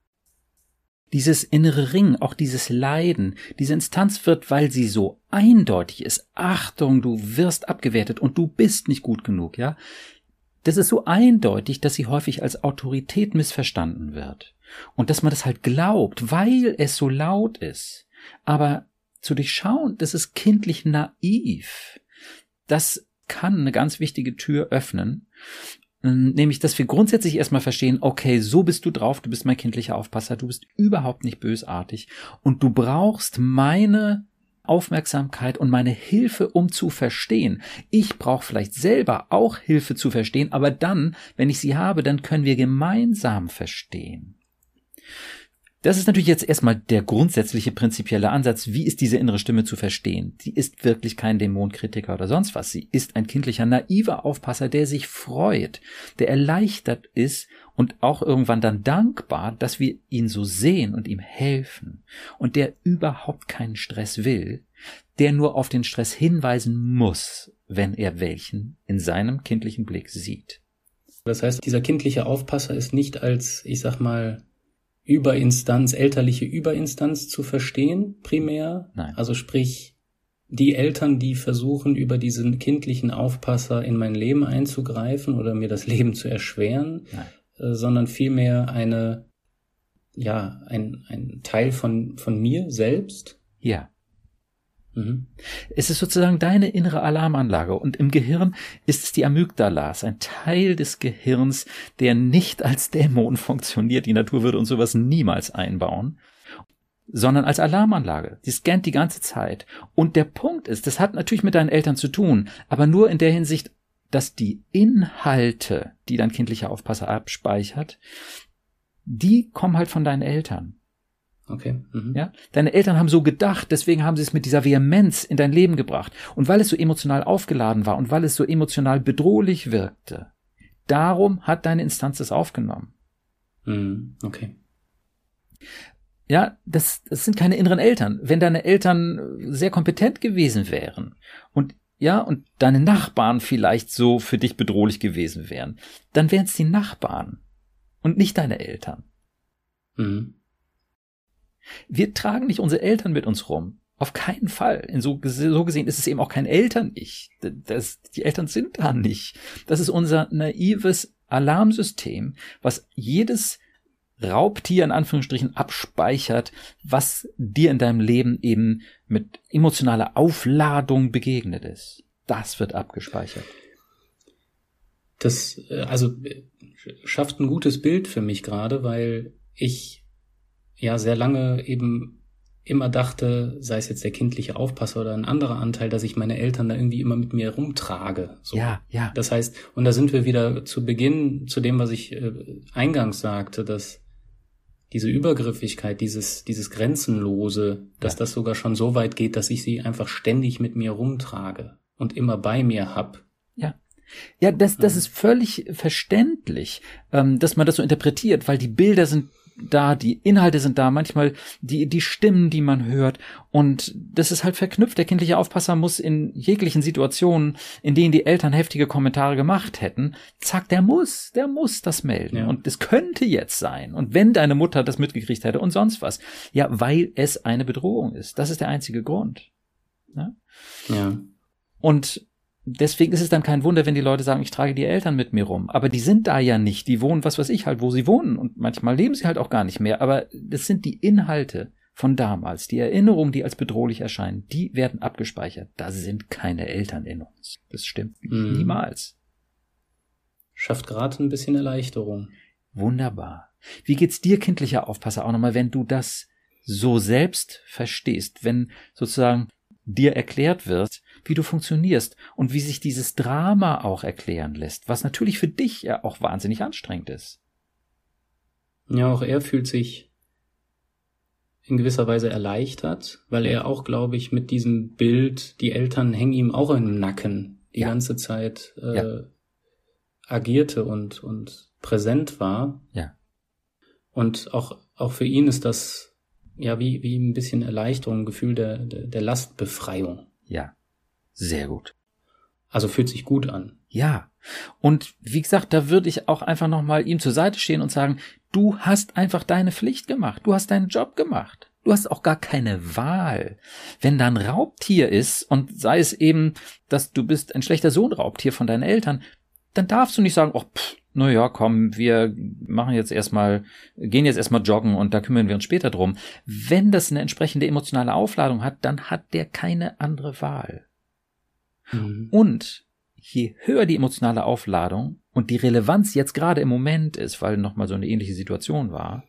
dieses innere Ring, auch dieses Leiden, diese Instanz wird, weil sie so eindeutig ist, Achtung, du wirst abgewertet und du bist nicht gut genug, ja? Das ist so eindeutig, dass sie häufig als Autorität missverstanden wird. Und dass man das halt glaubt, weil es so laut ist. Aber zu durchschauen, das ist kindlich naiv. Das kann eine ganz wichtige Tür öffnen. Nämlich, dass wir grundsätzlich erstmal verstehen, okay, so bist du drauf, du bist mein kindlicher Aufpasser, du bist überhaupt nicht bösartig und du brauchst meine Aufmerksamkeit und meine Hilfe, um zu verstehen. Ich brauche vielleicht selber auch Hilfe zu verstehen, aber dann, wenn ich sie habe, dann können wir gemeinsam verstehen. Das ist natürlich jetzt erstmal der grundsätzliche prinzipielle Ansatz. Wie ist diese innere Stimme zu verstehen? Sie ist wirklich kein Dämonkritiker oder sonst was. Sie ist ein kindlicher, naiver Aufpasser, der sich freut, der erleichtert ist und auch irgendwann dann dankbar, dass wir ihn so sehen und ihm helfen und der überhaupt keinen Stress will, der nur auf den Stress hinweisen muss, wenn er welchen in seinem kindlichen Blick sieht. Das heißt, dieser kindliche Aufpasser ist nicht als, ich sag mal, Überinstanz, elterliche Überinstanz zu verstehen, primär. Nein. Also sprich, die Eltern, die versuchen, über diesen kindlichen Aufpasser in mein Leben einzugreifen oder mir das Leben zu erschweren, äh, sondern vielmehr eine, ja, ein, ein Teil von, von mir selbst. Ja. Mhm. Es ist sozusagen deine innere Alarmanlage und im Gehirn ist es die Amygdalas, ein Teil des Gehirns, der nicht als Dämon funktioniert. Die Natur würde uns sowas niemals einbauen, sondern als Alarmanlage. Die scannt die ganze Zeit. Und der Punkt ist, das hat natürlich mit deinen Eltern zu tun, aber nur in der Hinsicht, dass die Inhalte, die dein kindlicher Aufpasser abspeichert, die kommen halt von deinen Eltern. Okay. Mhm. Ja, deine Eltern haben so gedacht, deswegen haben sie es mit dieser Vehemenz in dein Leben gebracht. Und weil es so emotional aufgeladen war und weil es so emotional bedrohlich wirkte, darum hat deine Instanz es aufgenommen. Mhm. Okay. Ja, das, das sind keine inneren Eltern. Wenn deine Eltern sehr kompetent gewesen wären und ja, und deine Nachbarn vielleicht so für dich bedrohlich gewesen wären, dann wären es die Nachbarn und nicht deine Eltern. Mhm. Wir tragen nicht unsere Eltern mit uns rum. Auf keinen Fall. In so, so gesehen ist es eben auch kein Eltern-Ich. Die Eltern sind da nicht. Das ist unser naives Alarmsystem, was jedes Raubtier in Anführungsstrichen abspeichert, was dir in deinem Leben eben mit emotionaler Aufladung begegnet ist. Das wird abgespeichert. Das, äh, also, äh, schafft ein gutes Bild für mich gerade, weil ich ja sehr lange eben immer dachte, sei es jetzt der kindliche Aufpasser oder ein anderer Anteil, dass ich meine Eltern da irgendwie immer mit mir rumtrage. So. Ja, ja. Das heißt, und da sind wir wieder zu Beginn zu dem, was ich äh, eingangs sagte, dass diese Übergriffigkeit, dieses, dieses Grenzenlose, dass ja. das sogar schon so weit geht, dass ich sie einfach ständig mit mir rumtrage und immer bei mir hab. Ja. Ja, das, das ist völlig verständlich, ähm, dass man das so interpretiert, weil die Bilder sind da, die Inhalte sind da, manchmal die, die Stimmen, die man hört. Und das ist halt verknüpft. Der kindliche Aufpasser muss in jeglichen Situationen, in denen die Eltern heftige Kommentare gemacht hätten, zack, der muss, der muss das melden. Ja. Und es könnte jetzt sein. Und wenn deine Mutter das mitgekriegt hätte und sonst was. Ja, weil es eine Bedrohung ist. Das ist der einzige Grund. Ja. ja. Und deswegen ist es dann kein Wunder, wenn die Leute sagen, ich trage die Eltern mit mir rum. Aber die sind da ja nicht. Die wohnen, was weiß ich halt, wo sie wohnen. Und manchmal leben sie halt auch gar nicht mehr. Aber das sind die Inhalte von damals, die Erinnerungen, die als bedrohlich erscheinen, die werden abgespeichert. Da sind keine Eltern in uns. Das stimmt mhm. niemals. Schafft gerade ein bisschen Erleichterung. Wunderbar. Wie geht's dir, kindlicher Aufpasser, auch nochmal, wenn du das so selbst verstehst, wenn sozusagen dir erklärt wird, wie du funktionierst und wie sich dieses Drama auch erklären lässt, was natürlich für dich ja auch wahnsinnig anstrengend ist. Ja, auch er fühlt sich in gewisser Weise erleichtert, weil er auch, glaube ich, mit diesem Bild, die Eltern hängen ihm auch im Nacken die ja. ganze Zeit äh, ja. agierte und, und präsent war. Ja. Und auch, auch für ihn ist das ja wie, wie ein bisschen Erleichterung, ein Gefühl der, der, der Lastbefreiung. Ja. Sehr gut. Also fühlt sich gut an. Ja. Und wie gesagt, da würde ich auch einfach nochmal ihm zur Seite stehen und sagen, du hast einfach deine Pflicht gemacht. Du hast deinen Job gemacht. Du hast auch gar keine Wahl. Wenn da ein Raubtier ist und sei es eben, dass du bist ein schlechter Sohn Raubtier von deinen Eltern, dann darfst du nicht sagen, oh, pff, na ja, komm, wir machen jetzt erstmal, gehen jetzt erstmal joggen und da kümmern wir uns später drum. Wenn das eine entsprechende emotionale Aufladung hat, dann hat der keine andere Wahl. Mhm. Und je höher die emotionale Aufladung und die Relevanz jetzt gerade im Moment ist, weil nochmal so eine ähnliche Situation war,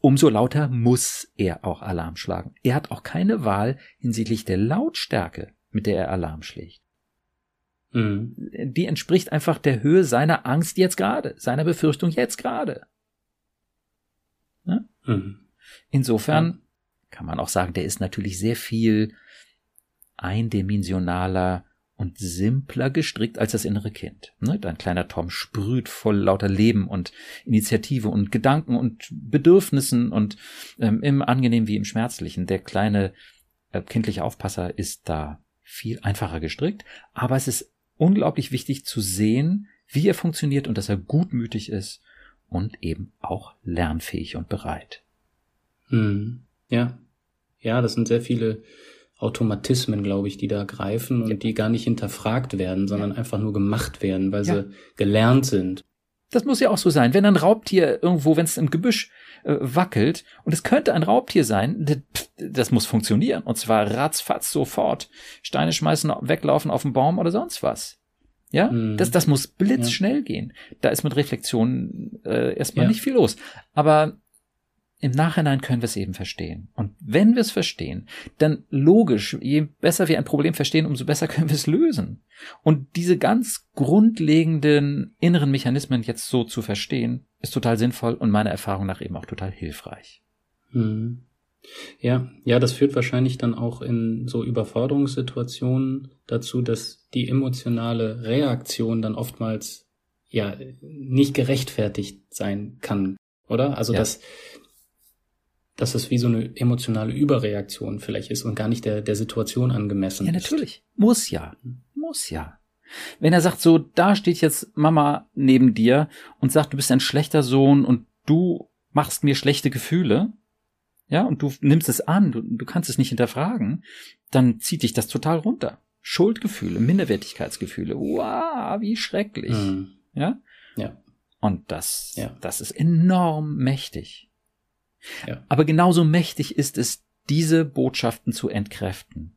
umso lauter muss er auch Alarm schlagen. Er hat auch keine Wahl hinsichtlich der Lautstärke, mit der er Alarm schlägt. Mhm. Die entspricht einfach der Höhe seiner Angst jetzt gerade, seiner Befürchtung jetzt gerade. Ne? Mhm. Insofern ja. kann man auch sagen, der ist natürlich sehr viel eindimensionaler und simpler gestrickt als das innere Kind. Ne? Dein kleiner Tom sprüht voll lauter Leben und Initiative und Gedanken und Bedürfnissen und ähm, im Angenehmen wie im Schmerzlichen. Der kleine äh, kindliche Aufpasser ist da viel einfacher gestrickt, aber es ist unglaublich wichtig zu sehen, wie er funktioniert und dass er gutmütig ist und eben auch lernfähig und bereit. Hm. Ja. Ja, das sind sehr viele Automatismen, glaube ich, die da greifen und ja. die gar nicht hinterfragt werden, sondern ja. einfach nur gemacht werden, weil ja. sie gelernt sind. Das muss ja auch so sein. Wenn ein Raubtier irgendwo, wenn es im Gebüsch äh, wackelt, und es könnte ein Raubtier sein, das muss funktionieren. Und zwar ratzfatz sofort. Steine schmeißen, weglaufen auf den Baum oder sonst was. Ja, mhm. das, das muss blitzschnell gehen. Da ist mit Reflexion äh, erstmal nicht viel los. Aber im Nachhinein können wir es eben verstehen. Und wenn wir es verstehen, dann logisch, je besser wir ein Problem verstehen, umso besser können wir es lösen. Und diese ganz grundlegenden inneren Mechanismen jetzt so zu verstehen, ist total sinnvoll und meiner Erfahrung nach eben auch total hilfreich. Hm. Ja, ja, das führt wahrscheinlich dann auch in so Überforderungssituationen dazu, dass die emotionale Reaktion dann oftmals ja nicht gerechtfertigt sein kann, oder? Also ja. dass dass es wie so eine emotionale Überreaktion vielleicht ist und gar nicht der, der Situation angemessen ist. Ja, natürlich. Muss ja. Muss ja. Wenn er sagt, so, da steht jetzt Mama neben dir und sagt, du bist ein schlechter Sohn und du machst mir schlechte Gefühle, ja, und du nimmst es an, du, du kannst es nicht hinterfragen, dann zieht dich das total runter. Schuldgefühle, Minderwertigkeitsgefühle, wow, wie schrecklich, mhm. ja? Ja. Und das, ja. das ist enorm mächtig. Ja. Aber genauso mächtig ist es, diese Botschaften zu entkräften.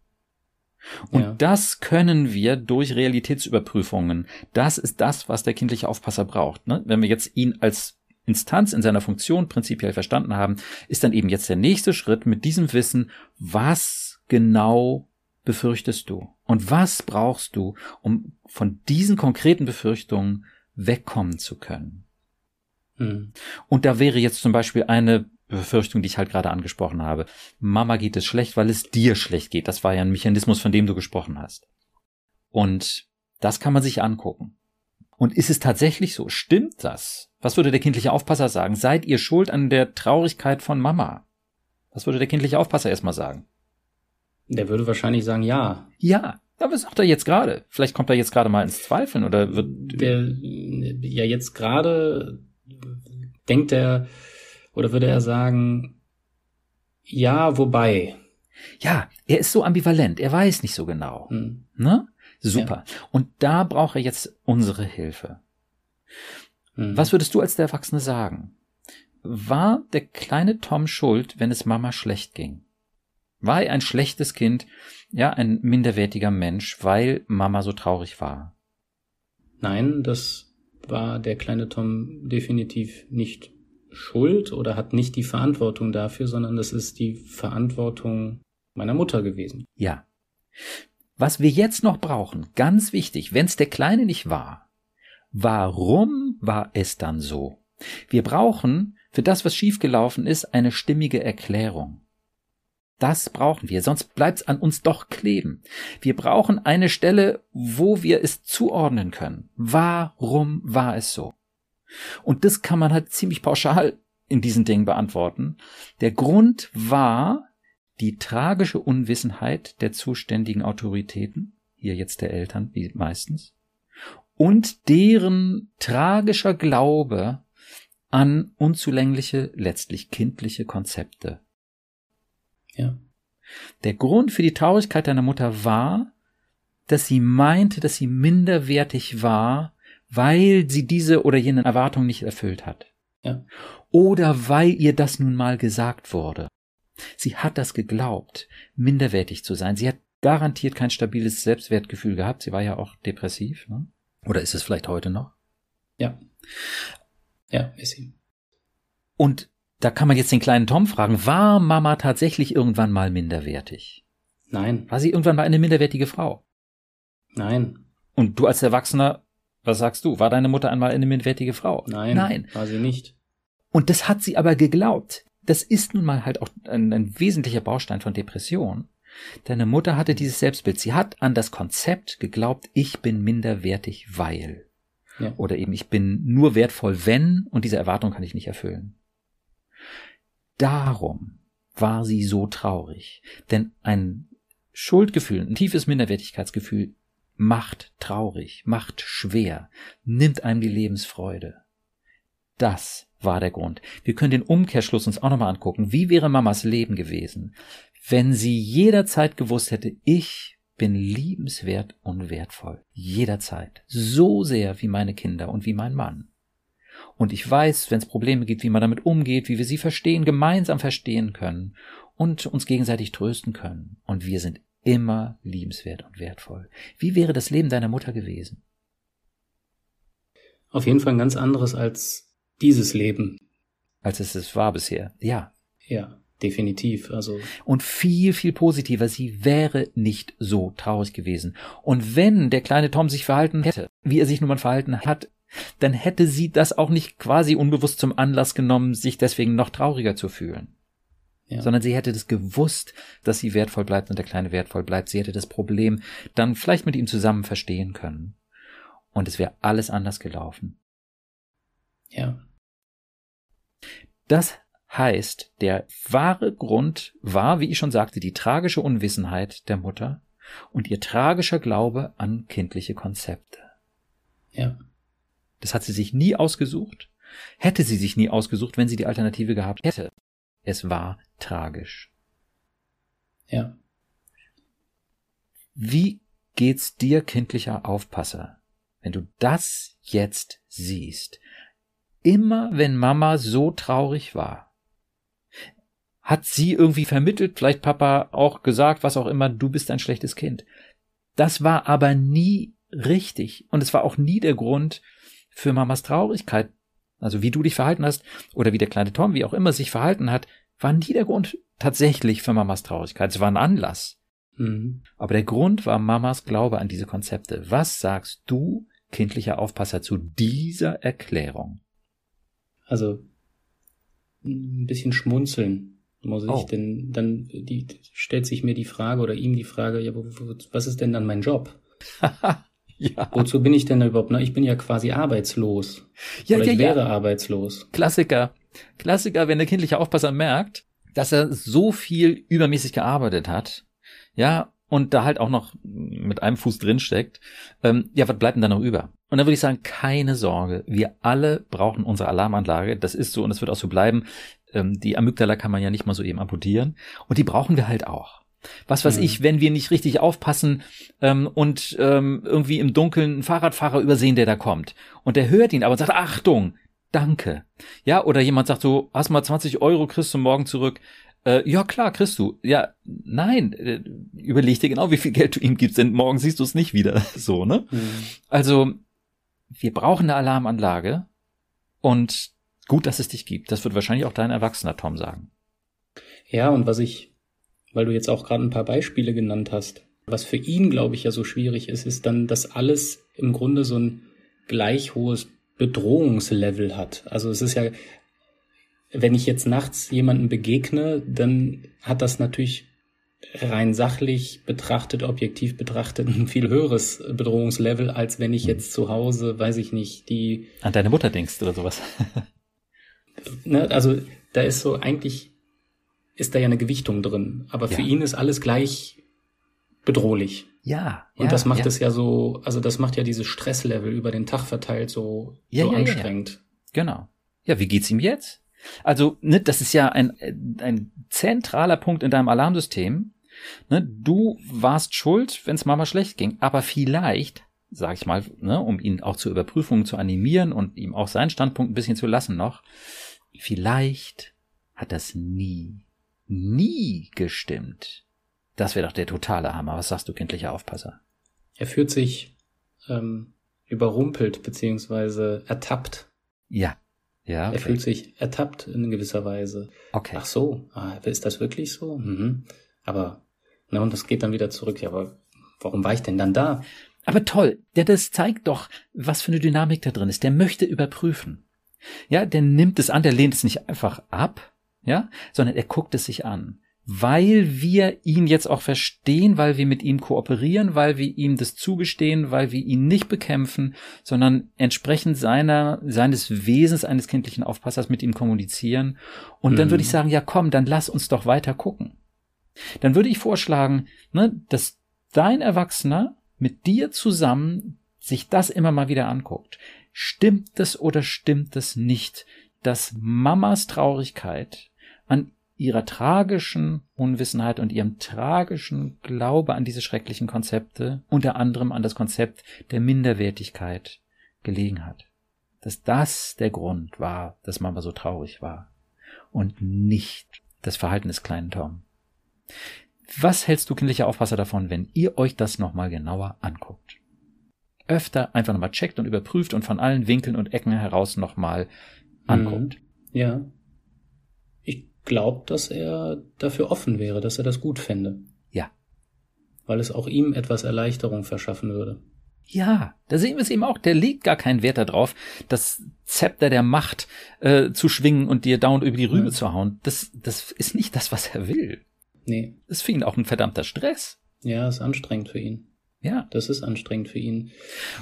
Und ja. das können wir durch Realitätsüberprüfungen. Das ist das, was der kindliche Aufpasser braucht. Ne? Wenn wir jetzt ihn als Instanz in seiner Funktion prinzipiell verstanden haben, ist dann eben jetzt der nächste Schritt mit diesem Wissen, was genau befürchtest du? Und was brauchst du, um von diesen konkreten Befürchtungen wegkommen zu können? Hm. Und da wäre jetzt zum Beispiel eine Befürchtung, die ich halt gerade angesprochen habe. Mama geht es schlecht, weil es dir schlecht geht. Das war ja ein Mechanismus, von dem du gesprochen hast. Und das kann man sich angucken. Und ist es tatsächlich so? Stimmt das? Was würde der kindliche Aufpasser sagen? Seid ihr schuld an der Traurigkeit von Mama? Was würde der kindliche Aufpasser erstmal sagen? Der würde wahrscheinlich sagen, ja. Ja. Aber was sagt er jetzt gerade? Vielleicht kommt er jetzt gerade mal ins Zweifeln oder wird. Der, ja, jetzt gerade denkt er, oder würde er sagen, ja, wobei? Ja, er ist so ambivalent, er weiß nicht so genau. Hm. Ne? Super. Ja. Und da braucht er jetzt unsere Hilfe. Hm. Was würdest du als der Erwachsene sagen? War der kleine Tom schuld, wenn es Mama schlecht ging? War er ein schlechtes Kind, ja, ein minderwertiger Mensch, weil Mama so traurig war? Nein, das war der kleine Tom definitiv nicht schuld oder hat nicht die Verantwortung dafür, sondern das ist die Verantwortung meiner Mutter gewesen. Ja. Was wir jetzt noch brauchen, ganz wichtig, wenn es der Kleine nicht war, warum war es dann so? Wir brauchen für das, was schiefgelaufen ist, eine stimmige Erklärung. Das brauchen wir, sonst bleibt's an uns doch kleben. Wir brauchen eine Stelle, wo wir es zuordnen können. Warum war es so? Und das kann man halt ziemlich pauschal in diesen Dingen beantworten. Der Grund war die tragische Unwissenheit der zuständigen Autoritäten, hier jetzt der Eltern, wie meistens, und deren tragischer Glaube an unzulängliche, letztlich kindliche Konzepte. Ja. Der Grund für die Traurigkeit deiner Mutter war, dass sie meinte, dass sie minderwertig war weil sie diese oder jene Erwartung nicht erfüllt hat. Ja. Oder weil ihr das nun mal gesagt wurde. Sie hat das geglaubt, minderwertig zu sein. Sie hat garantiert kein stabiles Selbstwertgefühl gehabt. Sie war ja auch depressiv. Ne? Oder ist es vielleicht heute noch? Ja. Ja, ist sie. Und da kann man jetzt den kleinen Tom fragen, war Mama tatsächlich irgendwann mal minderwertig? Nein. War sie irgendwann mal eine minderwertige Frau? Nein. Und du als Erwachsener was sagst du? War deine Mutter einmal eine minderwertige Frau? Nein. Nein. War sie nicht. Und das hat sie aber geglaubt. das ist nun mal halt auch ein, ein wesentlicher Baustein von Depression. Deine Mutter hatte dieses Selbstbild. Sie hat an das Konzept geglaubt, ich bin minderwertig, weil. Ja. Oder eben, ich bin nur wertvoll, wenn, und diese Erwartung kann ich nicht erfüllen. Darum war sie so traurig. Denn ein Schuldgefühl, ein tiefes Minderwertigkeitsgefühl macht traurig, macht schwer, nimmt einem die Lebensfreude. Das war der Grund. Wir können den Umkehrschluss uns auch nochmal angucken. Wie wäre Mamas Leben gewesen, wenn sie jederzeit gewusst hätte, ich bin liebenswert und wertvoll. Jederzeit. So sehr wie meine Kinder und wie mein Mann. Und ich weiß, wenn es Probleme gibt, wie man damit umgeht, wie wir sie verstehen, gemeinsam verstehen können und uns gegenseitig trösten können. Und wir sind immer liebenswert und wertvoll. Wie wäre das Leben deiner Mutter gewesen? Auf jeden Fall ein ganz anderes als dieses Leben. Als es es war bisher, ja. Ja, definitiv. Also. Und viel, viel positiver, sie wäre nicht so traurig gewesen. Und wenn der kleine Tom sich verhalten hätte, wie er sich nun mal verhalten hat, dann hätte sie das auch nicht quasi unbewusst zum Anlass genommen, sich deswegen noch trauriger zu fühlen. Ja. Sondern sie hätte das gewusst, dass sie wertvoll bleibt und der Kleine wertvoll bleibt. Sie hätte das Problem dann vielleicht mit ihm zusammen verstehen können. Und es wäre alles anders gelaufen. Ja. Das heißt, der wahre Grund war, wie ich schon sagte, die tragische Unwissenheit der Mutter und ihr tragischer Glaube an kindliche Konzepte. Ja. Das hat sie sich nie ausgesucht. Hätte sie sich nie ausgesucht, wenn sie die Alternative gehabt hätte. Es war tragisch. Ja. Wie geht's dir, kindlicher Aufpasser, wenn du das jetzt siehst? Immer wenn Mama so traurig war, hat sie irgendwie vermittelt, vielleicht Papa auch gesagt, was auch immer, du bist ein schlechtes Kind. Das war aber nie richtig und es war auch nie der Grund, für Mamas Traurigkeit, also wie du dich verhalten hast oder wie der kleine Tom, wie auch immer sich verhalten hat, war nie der Grund tatsächlich für Mamas Traurigkeit. Es war ein Anlass. Mhm. Aber der Grund war Mamas Glaube an diese Konzepte. Was sagst du, kindlicher Aufpasser, zu dieser Erklärung? Also ein bisschen schmunzeln muss ich, oh. denn dann die, stellt sich mir die Frage oder ihm die Frage, ja, was ist denn dann mein Job? Ja. Wozu bin ich denn überhaupt? Na, ich bin ja quasi arbeitslos. Ja, Oder ja, ich wäre ja. arbeitslos. Klassiker. Klassiker, wenn der kindliche Aufpasser merkt, dass er so viel übermäßig gearbeitet hat, ja, und da halt auch noch mit einem Fuß drinsteckt, ähm, ja, was bleibt denn da noch über? Und dann würde ich sagen, keine Sorge, wir alle brauchen unsere Alarmanlage, das ist so und es wird auch so bleiben. Ähm, die Amygdala kann man ja nicht mal so eben amputieren und die brauchen wir halt auch. Was weiß mhm. ich, wenn wir nicht richtig aufpassen ähm, und ähm, irgendwie im Dunkeln einen Fahrradfahrer übersehen, der da kommt. Und der hört ihn aber und sagt, Achtung, danke. Ja, oder jemand sagt so, hast mal 20 Euro, kriegst du morgen zurück. Äh, ja, klar, kriegst du. Ja, nein, äh, überleg dir genau, wie viel Geld du ihm gibst, denn morgen siehst du es nicht wieder. So, ne? Mhm. Also, wir brauchen eine Alarmanlage und gut, dass es dich gibt. Das wird wahrscheinlich auch dein Erwachsener Tom sagen. Ja, und was ich weil du jetzt auch gerade ein paar Beispiele genannt hast. Was für ihn, glaube ich, ja so schwierig ist, ist dann, dass alles im Grunde so ein gleich hohes Bedrohungslevel hat. Also es ist ja, wenn ich jetzt nachts jemanden begegne, dann hat das natürlich rein sachlich betrachtet, objektiv betrachtet, ein viel höheres Bedrohungslevel, als wenn ich jetzt zu Hause, weiß ich nicht, die. An deine Mutter denkst oder sowas. ne, also da ist so eigentlich ist da ja eine Gewichtung drin. Aber für ja. ihn ist alles gleich bedrohlich. Ja. Und ja, das macht ja. es ja so, also das macht ja dieses Stresslevel über den Tag verteilt so, ja, so anstrengend. Genau. Ja, wie geht's ihm jetzt? Also, ne, das ist ja ein, ein zentraler Punkt in deinem Alarmsystem. Ne, du warst schuld, wenn es Mama schlecht ging, aber vielleicht, sag ich mal, ne, um ihn auch zur Überprüfung zu animieren und ihm auch seinen Standpunkt ein bisschen zu lassen noch, vielleicht hat das nie nie gestimmt. Das wäre doch der totale Hammer. Was sagst du, kindlicher Aufpasser? Er fühlt sich ähm, überrumpelt beziehungsweise ertappt. Ja. Ja. Okay. Er fühlt sich ertappt in gewisser Weise. Okay. Ach so, ah, ist das wirklich so? Mhm. Aber, na, und das geht dann wieder zurück. Ja, aber warum war ich denn dann da? Aber toll, der das zeigt doch, was für eine Dynamik da drin ist. Der möchte überprüfen. Ja, der nimmt es an, der lehnt es nicht einfach ab, ja, sondern er guckt es sich an weil wir ihn jetzt auch verstehen, weil wir mit ihm kooperieren, weil wir ihm das zugestehen, weil wir ihn nicht bekämpfen, sondern entsprechend seiner, seines Wesens eines kindlichen Aufpassers mit ihm kommunizieren. Und mhm. dann würde ich sagen, ja komm, dann lass uns doch weiter gucken. Dann würde ich vorschlagen, ne, dass dein Erwachsener mit dir zusammen sich das immer mal wieder anguckt. Stimmt es oder stimmt es nicht, dass Mamas Traurigkeit an ihrer tragischen Unwissenheit und ihrem tragischen Glaube an diese schrecklichen Konzepte, unter anderem an das Konzept der Minderwertigkeit, gelegen hat. Dass das der Grund war, dass Mama so traurig war und nicht das Verhalten des kleinen Tom. Was hältst du kindlicher Aufpasser davon, wenn ihr euch das nochmal genauer anguckt? Öfter einfach nochmal checkt und überprüft und von allen Winkeln und Ecken heraus nochmal anguckt. Mhm. Ja glaubt, dass er dafür offen wäre, dass er das gut fände. Ja. Weil es auch ihm etwas Erleichterung verschaffen würde. Ja, da sehen wir es eben auch. Der legt gar keinen Wert darauf, das Zepter der Macht äh, zu schwingen und dir dauernd über die Rübe ja. zu hauen. Das, das ist nicht das, was er will. Nee. Das ist für ihn auch ein verdammter Stress. Ja, ist anstrengend für ihn. Ja. Das ist anstrengend für ihn.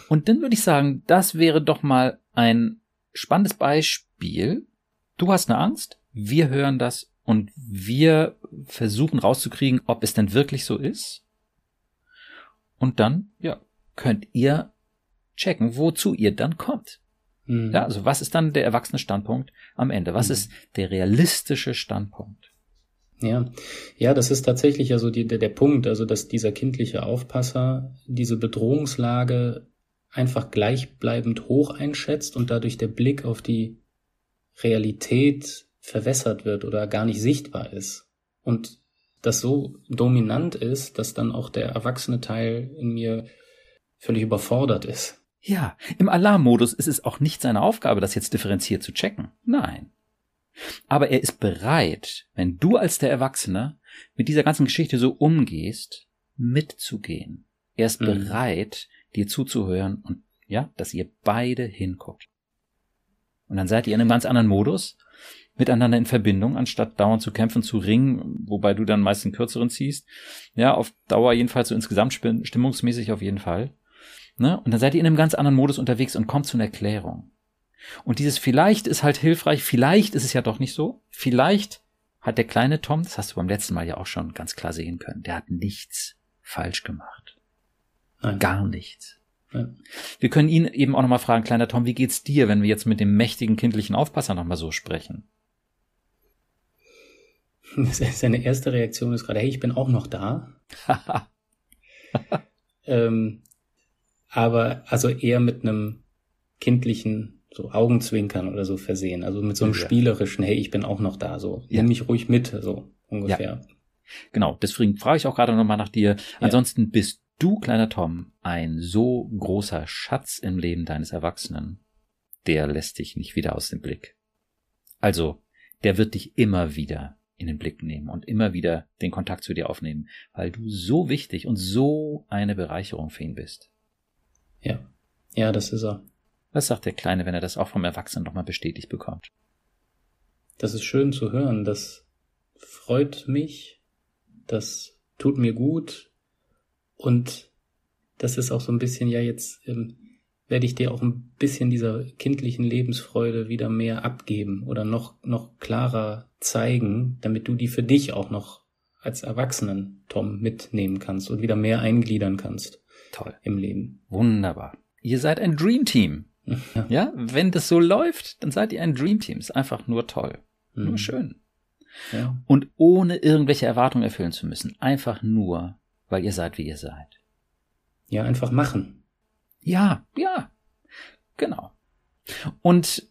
Und dann würde ich sagen, das wäre doch mal ein spannendes Beispiel. Du hast eine Angst, wir hören das und wir versuchen rauszukriegen, ob es denn wirklich so ist. Und dann, ja, könnt ihr checken, wozu ihr dann kommt. Mhm. Ja, also was ist dann der erwachsene Standpunkt am Ende? Was mhm. ist der realistische Standpunkt? Ja, ja, das ist tatsächlich also die, der, der Punkt, also dass dieser kindliche Aufpasser diese Bedrohungslage einfach gleichbleibend hoch einschätzt und dadurch der Blick auf die Realität verwässert wird oder gar nicht sichtbar ist. Und das so dominant ist, dass dann auch der erwachsene Teil in mir völlig überfordert ist. Ja, im Alarmmodus ist es auch nicht seine Aufgabe, das jetzt differenziert zu checken. Nein. Aber er ist bereit, wenn du als der Erwachsene mit dieser ganzen Geschichte so umgehst, mitzugehen. Er ist mhm. bereit, dir zuzuhören und ja, dass ihr beide hinguckt. Und dann seid ihr in einem ganz anderen Modus miteinander in Verbindung, anstatt dauernd zu kämpfen, zu ringen, wobei du dann meist einen kürzeren ziehst. Ja, auf Dauer jedenfalls so insgesamt stimmungsmäßig auf jeden Fall. Ne? Und dann seid ihr in einem ganz anderen Modus unterwegs und kommt zu einer Erklärung. Und dieses vielleicht ist halt hilfreich, vielleicht ist es ja doch nicht so. Vielleicht hat der kleine Tom, das hast du beim letzten Mal ja auch schon ganz klar sehen können, der hat nichts falsch gemacht. Nein. Gar nichts. Ja. Wir können ihn eben auch nochmal fragen, kleiner Tom, wie geht's dir, wenn wir jetzt mit dem mächtigen kindlichen Aufpasser nochmal so sprechen? Seine erste Reaktion ist gerade, hey, ich bin auch noch da. ähm, aber also eher mit einem kindlichen so Augenzwinkern oder so versehen, also mit so einem ja. spielerischen, hey, ich bin auch noch da, so ja. nimm mich ruhig mit, so ungefähr. Ja. Genau, deswegen frage ich auch gerade nochmal nach dir. Ansonsten bist du, kleiner Tom, ein so großer Schatz im Leben deines Erwachsenen. Der lässt dich nicht wieder aus dem Blick. Also, der wird dich immer wieder in den Blick nehmen und immer wieder den Kontakt zu dir aufnehmen, weil du so wichtig und so eine Bereicherung für ihn bist. Ja, ja, das ist er. Was sagt der Kleine, wenn er das auch vom Erwachsenen nochmal bestätigt bekommt? Das ist schön zu hören, das freut mich, das tut mir gut und das ist auch so ein bisschen ja jetzt ähm, werde ich dir auch ein bisschen dieser kindlichen Lebensfreude wieder mehr abgeben oder noch, noch klarer zeigen, damit du die für dich auch noch als Erwachsenen, Tom, mitnehmen kannst und wieder mehr eingliedern kannst. Toll. Im Leben. Wunderbar. Ihr seid ein Dream Team. Ja. ja, wenn das so läuft, dann seid ihr ein Dream Team. Ist einfach nur toll. Mhm. Nur schön. Ja. Und ohne irgendwelche Erwartungen erfüllen zu müssen. Einfach nur, weil ihr seid, wie ihr seid. Ja, einfach machen. Ja, ja, genau. Und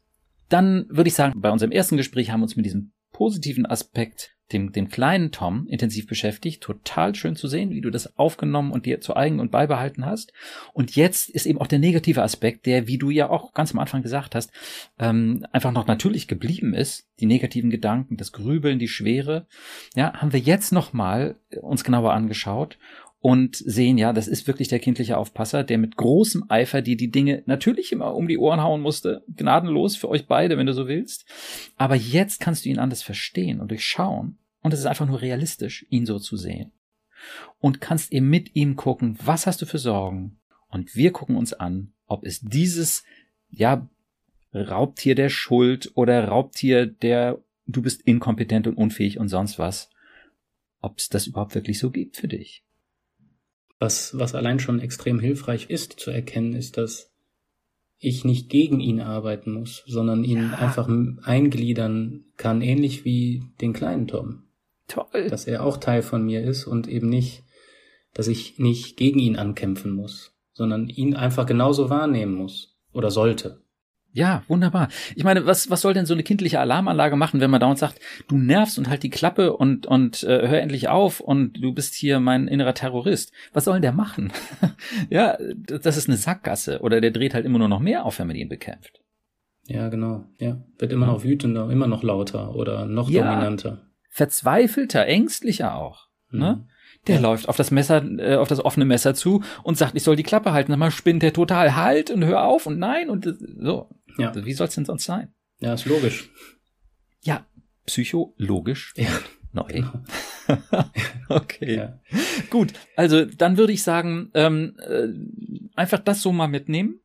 dann würde ich sagen, bei unserem ersten Gespräch haben wir uns mit diesem positiven Aspekt, dem, dem kleinen Tom, intensiv beschäftigt. Total schön zu sehen, wie du das aufgenommen und dir zu eigen und beibehalten hast. Und jetzt ist eben auch der negative Aspekt, der, wie du ja auch ganz am Anfang gesagt hast, ähm, einfach noch natürlich geblieben ist. Die negativen Gedanken, das Grübeln, die Schwere. Ja, haben wir jetzt nochmal uns genauer angeschaut und sehen, ja, das ist wirklich der kindliche Aufpasser, der mit großem Eifer dir die Dinge natürlich immer um die Ohren hauen musste, gnadenlos für euch beide, wenn du so willst. Aber jetzt kannst du ihn anders verstehen und durchschauen. Und es ist einfach nur realistisch, ihn so zu sehen. Und kannst eben mit ihm gucken, was hast du für Sorgen? Und wir gucken uns an, ob es dieses, ja, Raubtier der Schuld oder Raubtier der du bist inkompetent und unfähig und sonst was, ob es das überhaupt wirklich so gibt für dich. Was, was allein schon extrem hilfreich ist zu erkennen, ist, dass ich nicht gegen ihn arbeiten muss, sondern ihn ja. einfach eingliedern kann, ähnlich wie den kleinen Tom. Toll. Dass er auch Teil von mir ist und eben nicht, dass ich nicht gegen ihn ankämpfen muss, sondern ihn einfach genauso wahrnehmen muss oder sollte. Ja, wunderbar. Ich meine, was, was soll denn so eine kindliche Alarmanlage machen, wenn man dauernd sagt, du nervst und halt die Klappe und, und äh, hör endlich auf und du bist hier mein innerer Terrorist. Was soll denn der machen? ja, das ist eine Sackgasse. Oder der dreht halt immer nur noch mehr auf, wenn man ihn bekämpft. Ja, genau. Ja, wird immer noch wütender, immer noch lauter oder noch ja, dominanter. Verzweifelter, ängstlicher auch. Ne? Mhm. Ne? Der ja. läuft auf das Messer, äh, auf das offene Messer zu und sagt, ich soll die Klappe halten. Sag mal, spinnt der total halt und hör auf und nein und so. Ja. Wie soll es denn sonst sein? Ja, ist logisch. Ja, psychologisch. Ja. Neu. Genau. okay. Ja. Gut, also dann würde ich sagen, ähm, äh, einfach das so mal mitnehmen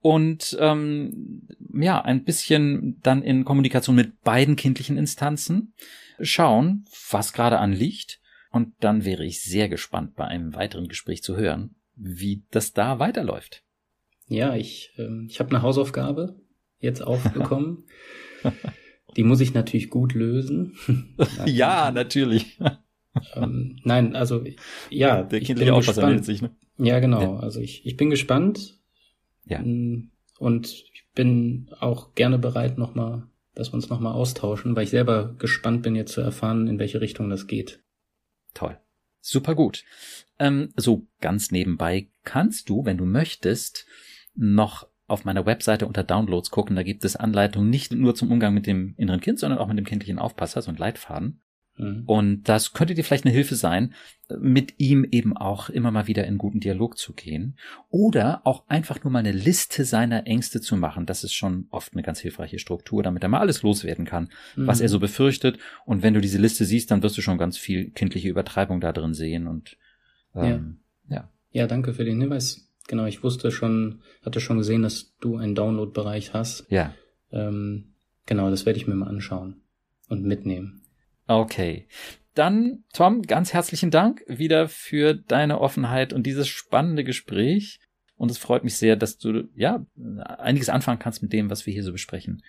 und ähm, ja, ein bisschen dann in Kommunikation mit beiden kindlichen Instanzen schauen, was gerade anliegt. Und dann wäre ich sehr gespannt, bei einem weiteren Gespräch zu hören, wie das da weiterläuft. Ja, ich, ähm, ich habe eine Hausaufgabe jetzt aufbekommen. Die muss ich natürlich gut lösen. ja, natürlich. Ähm, nein, also ja, der kindliche Aufpasser meldet sich, ne? Ja, genau. Ja. Also ich, ich bin gespannt. Ja. Mm, und ich bin auch gerne bereit, nochmal, dass wir uns nochmal austauschen, weil ich selber gespannt bin, jetzt zu erfahren, in welche Richtung das geht. Toll. Super gut. Ähm, so ganz nebenbei kannst du, wenn du möchtest, noch auf meiner Webseite unter Downloads gucken. Da gibt es Anleitungen nicht nur zum Umgang mit dem inneren Kind, sondern auch mit dem kindlichen Aufpasser, so ein Leitfaden. Mhm. Und das könnte dir vielleicht eine Hilfe sein, mit ihm eben auch immer mal wieder in guten Dialog zu gehen. Oder auch einfach nur mal eine Liste seiner Ängste zu machen. Das ist schon oft eine ganz hilfreiche Struktur, damit er mal alles loswerden kann, mhm. was er so befürchtet. Und wenn du diese Liste siehst, dann wirst du schon ganz viel kindliche Übertreibung da drin sehen. Und ähm, ja. ja. Ja, danke für den Hinweis. Genau, ich wusste schon, hatte schon gesehen, dass du einen Download-Bereich hast. Ja. Ähm, genau, das werde ich mir mal anschauen und mitnehmen. Okay. Dann, Tom, ganz herzlichen Dank wieder für deine Offenheit und dieses spannende Gespräch. Und es freut mich sehr, dass du, ja, einiges anfangen kannst mit dem, was wir hier so besprechen.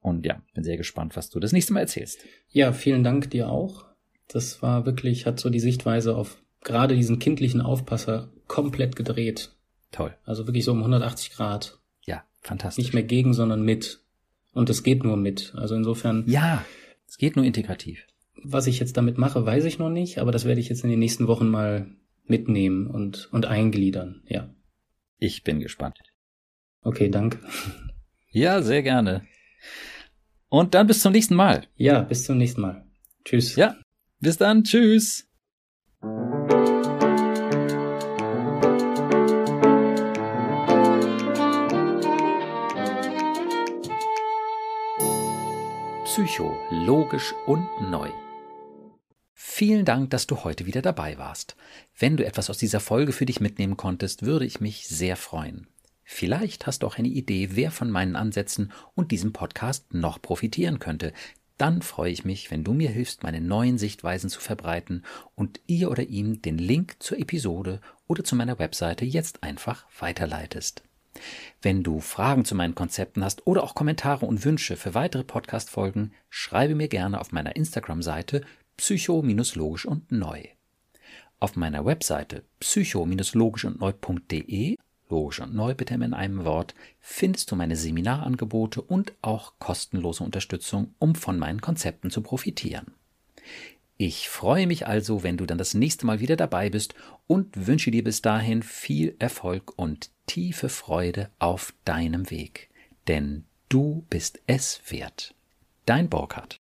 Und ja, bin sehr gespannt, was du das nächste Mal erzählst. Ja, vielen Dank dir auch. Das war wirklich, hat so die Sichtweise auf gerade diesen kindlichen Aufpasser komplett gedreht. Toll. Also wirklich so um 180 Grad. Ja, fantastisch. Nicht mehr gegen, sondern mit. Und es geht nur mit. Also insofern. Ja, es geht nur integrativ. Was ich jetzt damit mache, weiß ich noch nicht, aber das werde ich jetzt in den nächsten Wochen mal mitnehmen und, und eingliedern, ja. Ich bin gespannt. Okay, danke. Ja, sehr gerne. Und dann bis zum nächsten Mal. Ja, bis zum nächsten Mal. Tschüss. Ja, bis dann. Tschüss. Psycho, logisch und neu. Vielen Dank, dass du heute wieder dabei warst. Wenn du etwas aus dieser Folge für dich mitnehmen konntest, würde ich mich sehr freuen. Vielleicht hast du auch eine Idee, wer von meinen Ansätzen und diesem Podcast noch profitieren könnte. Dann freue ich mich, wenn du mir hilfst, meine neuen Sichtweisen zu verbreiten und ihr oder ihm den Link zur Episode oder zu meiner Webseite jetzt einfach weiterleitest. Wenn du Fragen zu meinen Konzepten hast oder auch Kommentare und Wünsche für weitere Podcast-Folgen, schreibe mir gerne auf meiner Instagram-Seite psycho-logisch und neu. Auf meiner Webseite psycho-logisch und neu.de, logisch und neu bitte in einem Wort, findest du meine Seminarangebote und auch kostenlose Unterstützung, um von meinen Konzepten zu profitieren. Ich freue mich also, wenn du dann das nächste Mal wieder dabei bist und wünsche dir bis dahin viel Erfolg und tiefe Freude auf deinem Weg. Denn du bist es wert. Dein Burkhardt.